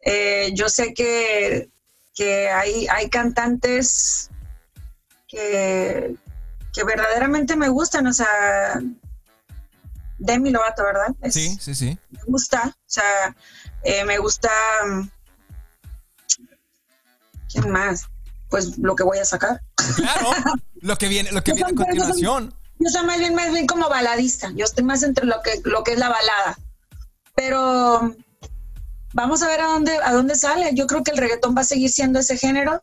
eh, yo sé que, que hay, hay cantantes que, que verdaderamente me gustan, o sea, Demi Lovato, ¿verdad? sí, sí, sí. Me gusta, o sea, eh, me gusta... ¿Quién más? Pues lo que voy a sacar. Claro, lo que viene, lo que viene a continuación. Yo soy más bien, más bien como baladista. Yo estoy más entre lo que, lo que es la balada. Pero vamos a ver a dónde, a dónde sale. Yo creo que el reggaetón va a seguir siendo ese género.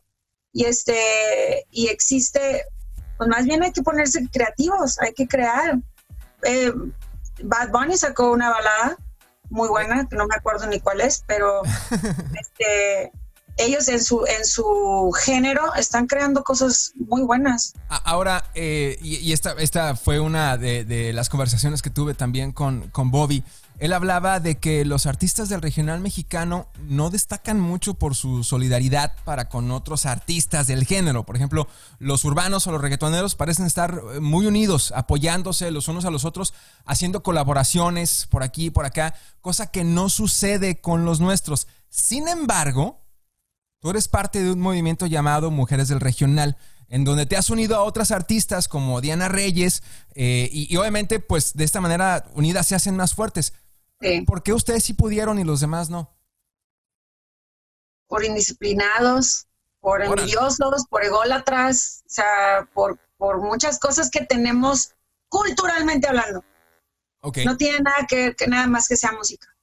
Y este, y existe pues más bien hay que ponerse creativos, hay que crear. Eh, Bad Bunny sacó una balada muy buena, que no me acuerdo ni cuál es, pero [LAUGHS] este, ellos en su, en su género están creando cosas muy buenas. Ahora, eh, y, esta, esta fue una de, las conversaciones que tuve también con, con Bobby. Él hablaba de que los artistas del regional mexicano no destacan mucho por su solidaridad para con otros artistas del género. Por ejemplo, los urbanos o los reggaetoneros parecen estar muy unidos, apoyándose los unos a los otros, haciendo colaboraciones por aquí y por acá, cosa que no sucede con los nuestros. Sin embargo, Tú eres parte de un movimiento llamado Mujeres del Regional, en donde te has unido a otras artistas como Diana Reyes eh, y, obviamente pues de esta manera unidas se hacen más fuertes. ¿Por qué ustedes sí pudieron y los demás no? Por indisciplinados, por envidiosos, por ególatras, o sea, por, por muchas cosas que tenemos culturalmente hablando. No tiene nada que ver que nada más que sea música.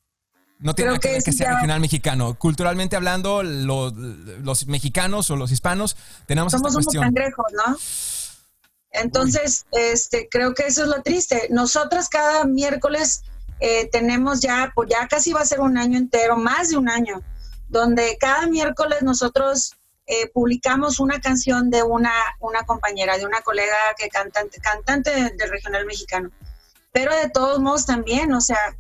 No tiene que, ver que sea regional mexicano. Culturalmente hablando, los, mexicanos o los hispanos tenemos Somos unos cangrejos, ¿no? Entonces, este, creo que eso es lo triste. Nosotras cada miércoles eh, tenemos ya, pues ya casi va a ser un año entero, más de un año, donde cada miércoles nosotros eh, publicamos una canción de una, una compañera, de una colega que cantante, cantante del regional mexicano. Pero de todos modos también, o sea,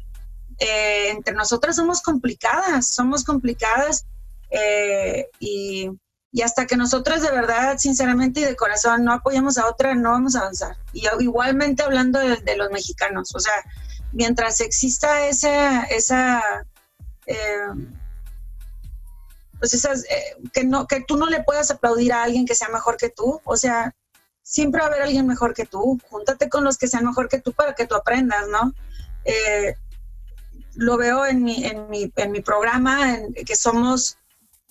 eh, entre nosotras somos complicadas, somos complicadas eh, y, hasta que nosotras de verdad, sinceramente y de corazón no apoyamos a otra, no vamos a avanzar. Y igualmente hablando de, los mexicanos, o sea, mientras exista esa, esa eh, pues esas, que, no, que tú no le puedas aplaudir a alguien que sea mejor que tú, o sea, siempre va a haber alguien mejor que tú, júntate con los que sean mejor que tú para que tú aprendas, ¿no? Lo veo en mi, en mi, en mi programa, en, que somos,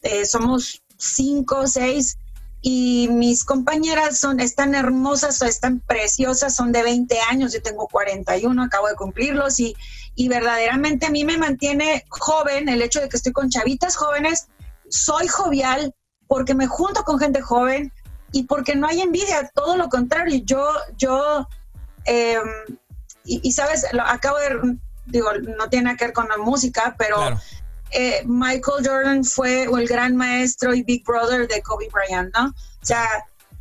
eh, somos cinco, seis, y mis compañeras son, están hermosas, están preciosas, son de 20 años, yo tengo 41, acabo de cumplirlos, y, y verdaderamente a mí me mantiene joven el hecho de que estoy con chavitas jóvenes, soy jovial porque me junto con gente joven y porque no hay envidia, todo lo contrario, yo, yo, em, y, y, sabes, lo, acabo de digo, no tiene que ver con la música, pero eh, Michael Jordan fue el gran maestro y Big Brother de Kobe Bryant, ¿no? O sea,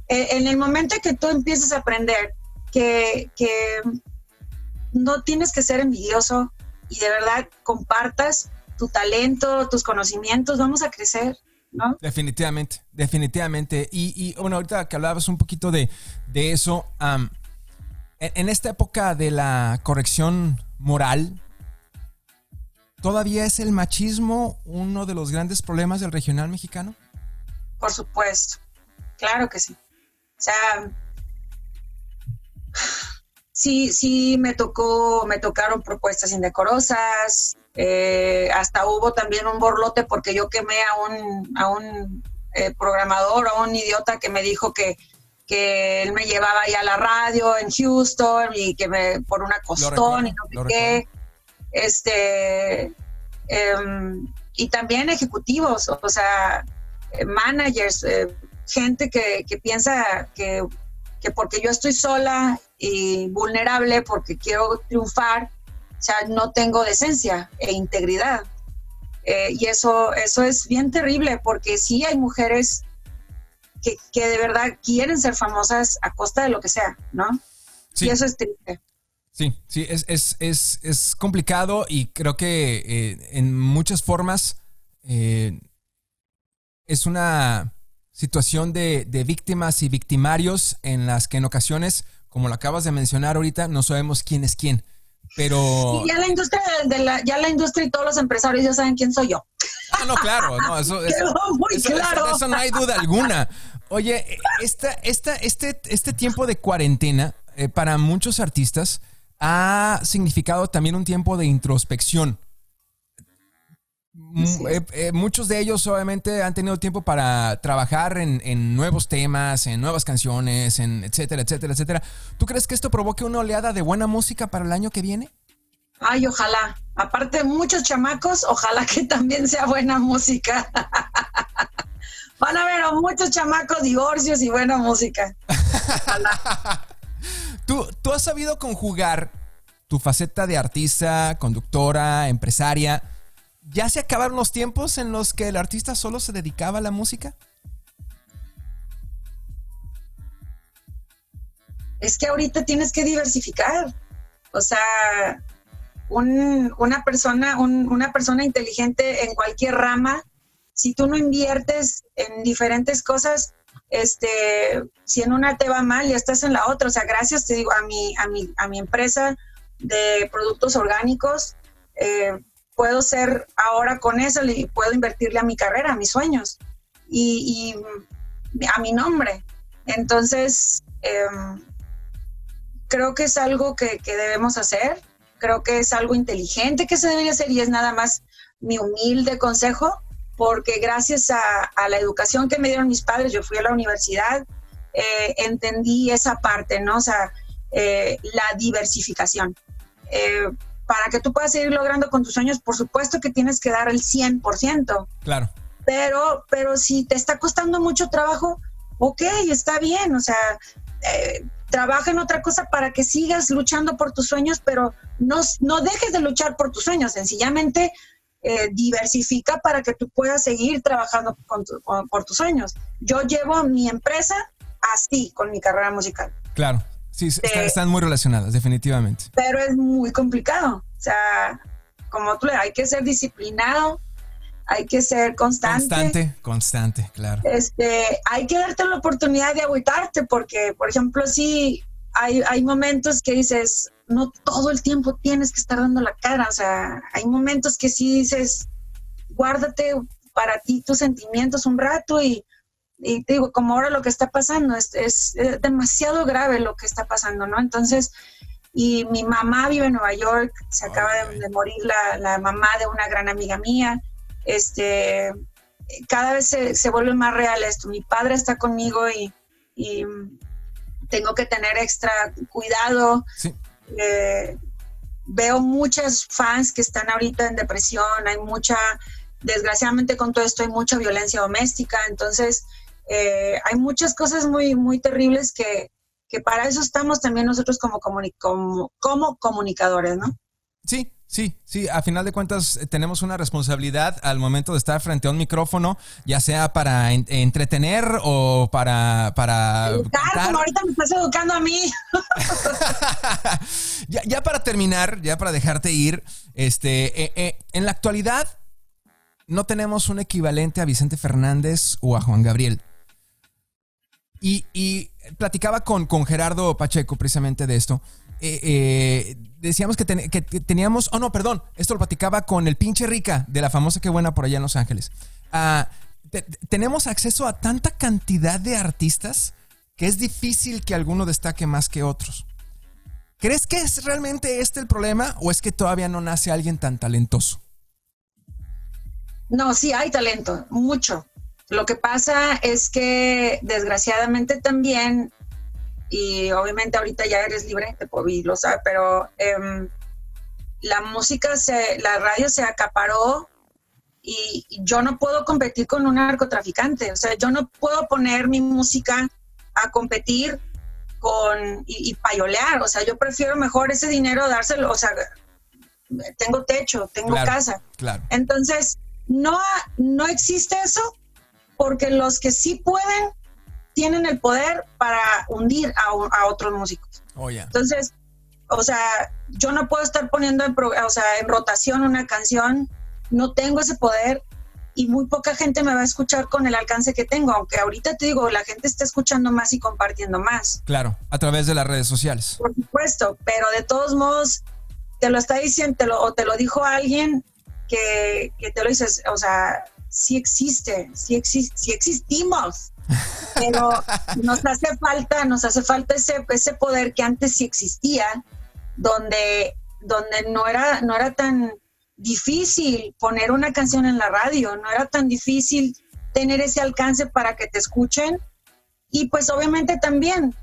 eh, en el momento que tú empiezas a aprender que, no tienes que ser envidioso y de verdad compartas tu talento, tus conocimientos, vamos a crecer. ¿No? Definitivamente, definitivamente. Y, bueno, ahorita que hablabas un poquito de, eso, en, esta época de la corrección moral. ¿Todavía es el machismo uno de los grandes problemas del regional mexicano? Por supuesto, claro que sí. O sea, sí, sí me tocó, me tocaron propuestas indecorosas, eh, hasta hubo también un borlote porque yo quemé a un, a un eh, programador, a un idiota que me dijo que que él me llevaba ya a la radio en Houston y que me por una costón y no sé qué. Este, em, y también ejecutivos, o sea, eh, managers, eh, gente que, piensa que, porque yo estoy sola y vulnerable porque quiero triunfar, o sea, no tengo decencia e integridad. Eh, y eso, eso es bien terrible porque sí hay mujeres que, de verdad quieren ser famosas a costa de lo que sea, ¿no? Sí. Y eso es triste. Sí, sí, es, es, es, es complicado y creo que eh, en muchas formas eh, es una situación de, de, víctimas y victimarios en las que en ocasiones, como lo acabas de mencionar ahorita, no sabemos quién es quién. Pero. Y ya la industria de la, ya la industria y todos los empresarios ya saben quién soy yo. Ah, no, claro, no, eso, [LAUGHS] eso, no hay duda alguna. Oye, esta, esta, este, este tiempo de cuarentena eh, para muchos artistas ha significado también un tiempo de introspección. Eh, eh, muchos de ellos obviamente han tenido tiempo para trabajar en, en, nuevos temas, en nuevas canciones, en etcétera, etcétera, etcétera. ¿Tú crees que esto provoque una oleada de buena música para el año que viene? Ay, ojalá. Aparte de muchos chamacos, ojalá que también sea buena música. [LAUGHS] Van a ver muchos chamacos, divorcios y buena música. [LAUGHS] ¿Tú, ¿Tú has sabido conjugar tu faceta de artista, conductora, empresaria? ¿Ya se acabaron los tiempos en los que el artista solo se dedicaba a la música? Es que ahorita tienes que diversificar. O sea, una persona, una persona inteligente en cualquier rama, si tú no inviertes en diferentes cosas, este, si en una te va mal, ya estás en la otra. O sea, gracias, te digo, a mi, a mi, a mi empresa de productos orgánicos, eh, puedo ser ahora con eso y puedo invertirle a mi carrera, a mis sueños y, a mi nombre. Entonces, em, creo que es algo que, debemos hacer, creo que es algo inteligente que se debería hacer y es nada más mi humilde consejo, porque gracias a, la educación que me dieron mis padres, yo fui a la universidad, eh, entendí esa parte, ¿no? O sea, eh, la diversificación. Eh, para que tú puedas seguir logrando con tus sueños, por supuesto que tienes que dar el 100%. Claro. Pero, pero si te está costando mucho trabajo, ok, está bien, o sea, trabaja en otra cosa para que sigas luchando por tus sueños, pero no, no dejes de luchar por tus sueños, sencillamente eh, diversifica para que tú puedas seguir trabajando por tus sueños. Yo llevo mi empresa así con mi carrera musical. Claro. Sí, están muy relacionadas, definitivamente. Pero es muy complicado. O sea, como tú le hay que ser disciplinado, hay que ser constante. Constante, constante, claro. Este, hay que darte la oportunidad de agüitarte, porque, por ejemplo, sí, hay, hay momentos que dices, no todo el tiempo tienes que estar dando la cara. O sea, hay momentos que sí dices, guárdate para ti tus sentimientos un rato y y te digo, como ahora lo que está pasando es, es, demasiado grave lo que está pasando, ¿no? Entonces, y mi mamá vive en Nueva York, se acaba de, morir la, la, mamá de una gran amiga mía, este, cada vez se, se, vuelve más real esto, mi padre está conmigo y, y tengo que tener extra cuidado. Sí. Eh, veo muchas fans que están ahorita en depresión, hay mucha, desgraciadamente con todo esto hay mucha violencia doméstica, entonces eh, hay muchas cosas muy, muy terribles que, para eso estamos también nosotros como, como, comunicadores, ¿no? Sí, Sí, sí, a final de cuentas eh, tenemos una responsabilidad al momento de estar frente a un micrófono, ya sea para entretener o para... para Educar, como ahorita me estás educando a mí. [LAUGHS] ya, para terminar, ya para dejarte ir, este, eh, en la actualidad no tenemos un equivalente a Vicente Fernández o a Juan Gabriel. Y, platicaba con, con, Gerardo Pacheco precisamente de esto. Eh, eh, decíamos que, teníamos, oh no, perdón, esto lo platicaba con el pinche rica de la famosa que buena por allá en Los Ángeles. Ah, tenemos acceso a tanta cantidad de artistas que es difícil que alguno destaque más que otros. ¿Crees que es realmente este el problema o es que todavía no nace alguien tan talentoso? No, sí hay talento, mucho. Lo que pasa es que desgraciadamente también, y obviamente ahorita ya eres libre, te puedo lo sabes, pero em, la música, se, la radio se acaparó y yo no puedo competir con un narcotraficante. O sea, yo no puedo poner mi música a competir con y, payolear. O sea, yo prefiero mejor ese dinero dárselo. O sea, tengo techo, tengo casa. Claro. Entonces, no, no existe eso porque los que sí pueden tienen el poder para hundir a, otros músicos. Oh, Entonces, o sea, yo no puedo estar poniendo en, o sea, en rotación una canción, no tengo ese poder y muy poca gente me va a escuchar con el alcance que tengo, aunque ahorita te digo, la gente está escuchando más y compartiendo más. Claro, a través de las redes sociales. Por supuesto, pero de todos modos, te lo está diciendo, o te lo dijo alguien que, que te lo dices, o sea, sí existe, sí, existimos, pero nos hace falta, nos hace falta ese, poder que antes sí existía, donde, donde no, era, no era tan difícil poner una canción en la radio, no era tan difícil tener ese alcance para que te escuchen. Y pues obviamente también,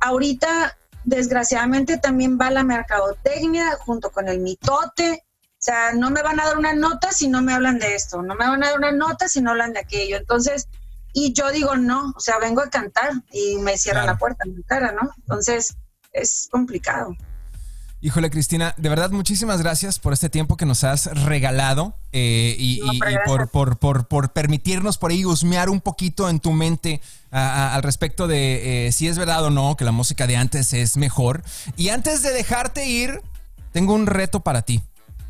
ahorita desgraciadamente también va la mercadotecnia junto con el mitote, o sea, no me van a dar una nota si no me hablan de esto, no me van a dar una nota si no hablan de aquello. Entonces, y yo digo, no, o sea, vengo a cantar y me cierran la puerta en mi cara, ¿no? Entonces, es complicado. Híjole, Cristina, de verdad, muchísimas gracias por este tiempo que nos has regalado eh, y, por, por, permitirnos por ahí husmear un poquito en tu mente al respecto de eh, si es verdad o no que la música de antes es mejor. Y antes de dejarte ir, tengo un reto para ti.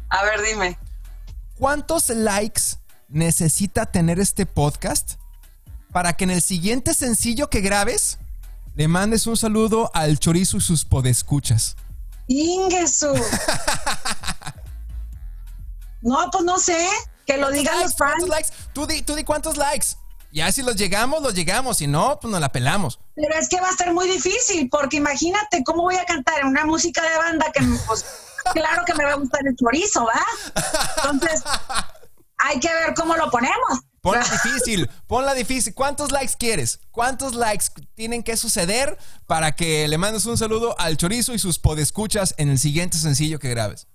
A ver, dime. ¿Cuántos likes necesita tener este podcast para que en el siguiente sencillo que grabes le mandes un saludo al chorizo y sus podescuchas? Ingesu. [LAUGHS] no, pues no sé. Que lo digan los fans. Likes? Tú di, tú di cuántos likes. Ya si los llegamos, los llegamos. Si no, pues nos la pelamos. Pero es que va a ser muy difícil, porque imagínate cómo voy a cantar en una música de banda que, pues, [LAUGHS] claro que me va a gustar el chorizo, ¿va? Entonces, hay que ver cómo lo ponemos. Ponla [LAUGHS] difícil, ponla difícil. ¿Cuántos likes quieres? ¿Cuántos likes tienen que suceder para que le mandes un saludo al chorizo y sus podescuchas en el siguiente sencillo que grabes?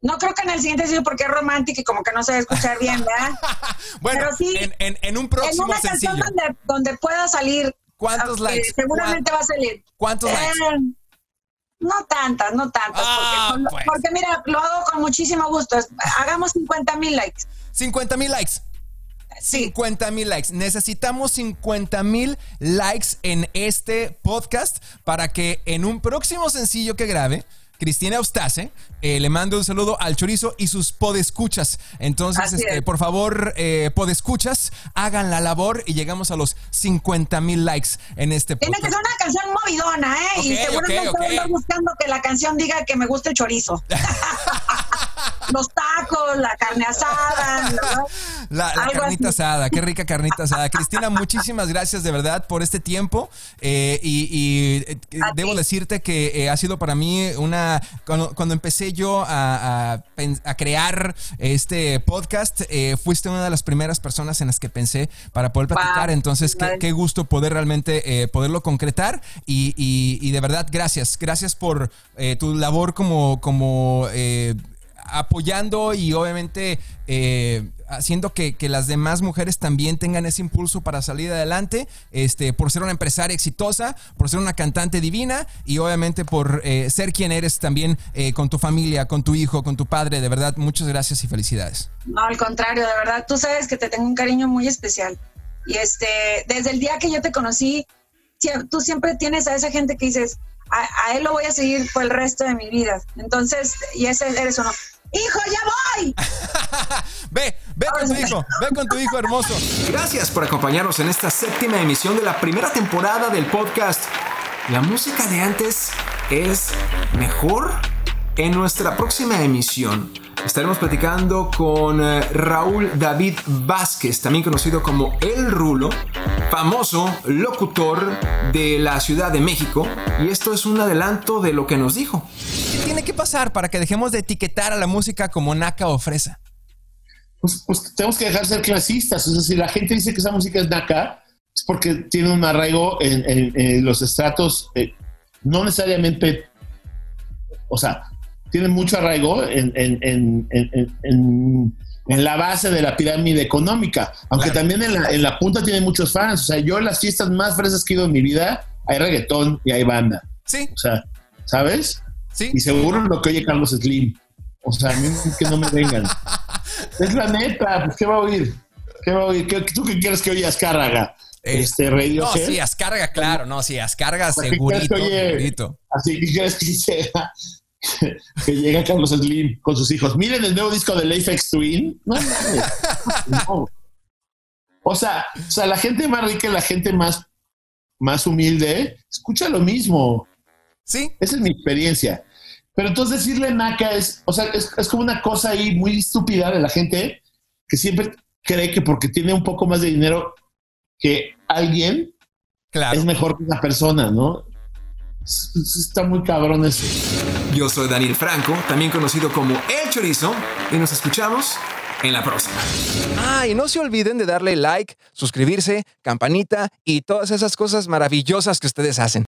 No creo que en el siguiente sencillo porque es romántico y como que no se va a escuchar bien, ¿verdad? [LAUGHS] bueno, Pero sí, en, un próximo en una sencillo. Donde, donde, pueda salir. ¿Cuántos likes? Seguramente va a salir. ¿Cuántos likes? Eh, no tantas, no tantas, ah, pues. porque, mira, lo hago con muchísimo gusto. Hagamos 50 mil likes. 50 mil likes. 50 mil likes. Necesitamos 50 mil likes en este podcast para que en un próximo sencillo que grabe, Cristina Eustace, eh, le mando un saludo al chorizo y sus podescuchas. Entonces, este, por favor, eh, podescuchas, hagan la labor y llegamos a los 50 mil likes en este podcast. Tiene que ser una canción movidona, ¿eh? y seguramente okay, buscando que la canción diga que me gusta el chorizo. [LAUGHS] [LAUGHS] los tacos, la carne asada. La, carnita asada, qué rica carnita asada. Cristina, muchísimas gracias de verdad por este tiempo. Eh, y, eh, debo decirte que eh, ha sido para mí una. Cuando, empecé yo a, crear este podcast, fuiste una de las primeras personas en las que pensé para poder platicar. Entonces, qué, gusto poder realmente poderlo concretar. Y, de verdad, gracias. Gracias por tu labor como. como apoyando y obviamente eh, haciendo que, las demás mujeres también tengan ese impulso para salir adelante, este, por ser una empresaria exitosa, por ser una cantante divina y obviamente por eh, ser quien eres también eh, con tu familia, con tu hijo, con tu padre. De verdad, muchas gracias y felicidades. No, al contrario, de verdad, tú sabes que te tengo un cariño muy especial. Y este, desde el día que yo te conocí, tú siempre tienes a esa gente que dices, a él lo voy a seguir por el resto de mi vida. Entonces, y ese eres uno. ¡Hijo, ya voy! [LAUGHS] ve, ve con tu hijo, ve con tu hijo hermoso. Gracias por acompañarnos en esta séptima emisión de la primera temporada del podcast. ¿La música de antes es mejor? En nuestra próxima emisión estaremos platicando con eh, Raúl David Vázquez, también conocido como El Rulo, famoso locutor de la Ciudad de México. Y esto es un adelanto de lo que nos dijo. ¿Qué tiene que pasar para que dejemos de etiquetar a la música como naca o fresa? Pues, pues tenemos que dejar de ser clasistas. O sea, si la gente dice que esa música es naca, es porque tiene un arraigo en, los estratos, eh, no necesariamente, o sea, tiene mucho arraigo en, la base de la pirámide económica, aunque también en la, punta tiene muchos fans. O sea, yo en las fiestas más fresas que he ido en mi vida, hay reggaetón y hay banda. Sí. O sea, ¿sabes? Sí. Y seguro lo que oye Carlos Slim. O sea, a mí que no me vengan. [LAUGHS] es la neta, pues, ¿qué va a oír? ¿Qué va a oír? ¿Tú qué quieres que oiga Azcárraga? Eh, este radio No, sí, Azcárraga, claro, no, sí, Azcárraga segurito, segurito. Así que quieres que sea [LAUGHS] que llega Carlos Slim con sus hijos. Miren el nuevo disco de Leifex Twin. No, [LAUGHS] no. O sea, o sea, la gente más rica y la gente más, más humilde escucha lo mismo. Sí. Esa es mi experiencia. Pero entonces decirle naca es, o sea, es, como una cosa ahí muy estúpida de la gente que siempre cree que porque tiene un poco más de dinero que alguien es mejor que una persona, ¿no? Está muy cabrón eso. Yo soy Daniel Franco, también conocido como El Chorizo, y nos escuchamos en la próxima. Ah, y no se olviden de darle like, suscribirse, campanita y todas esas cosas maravillosas que ustedes hacen.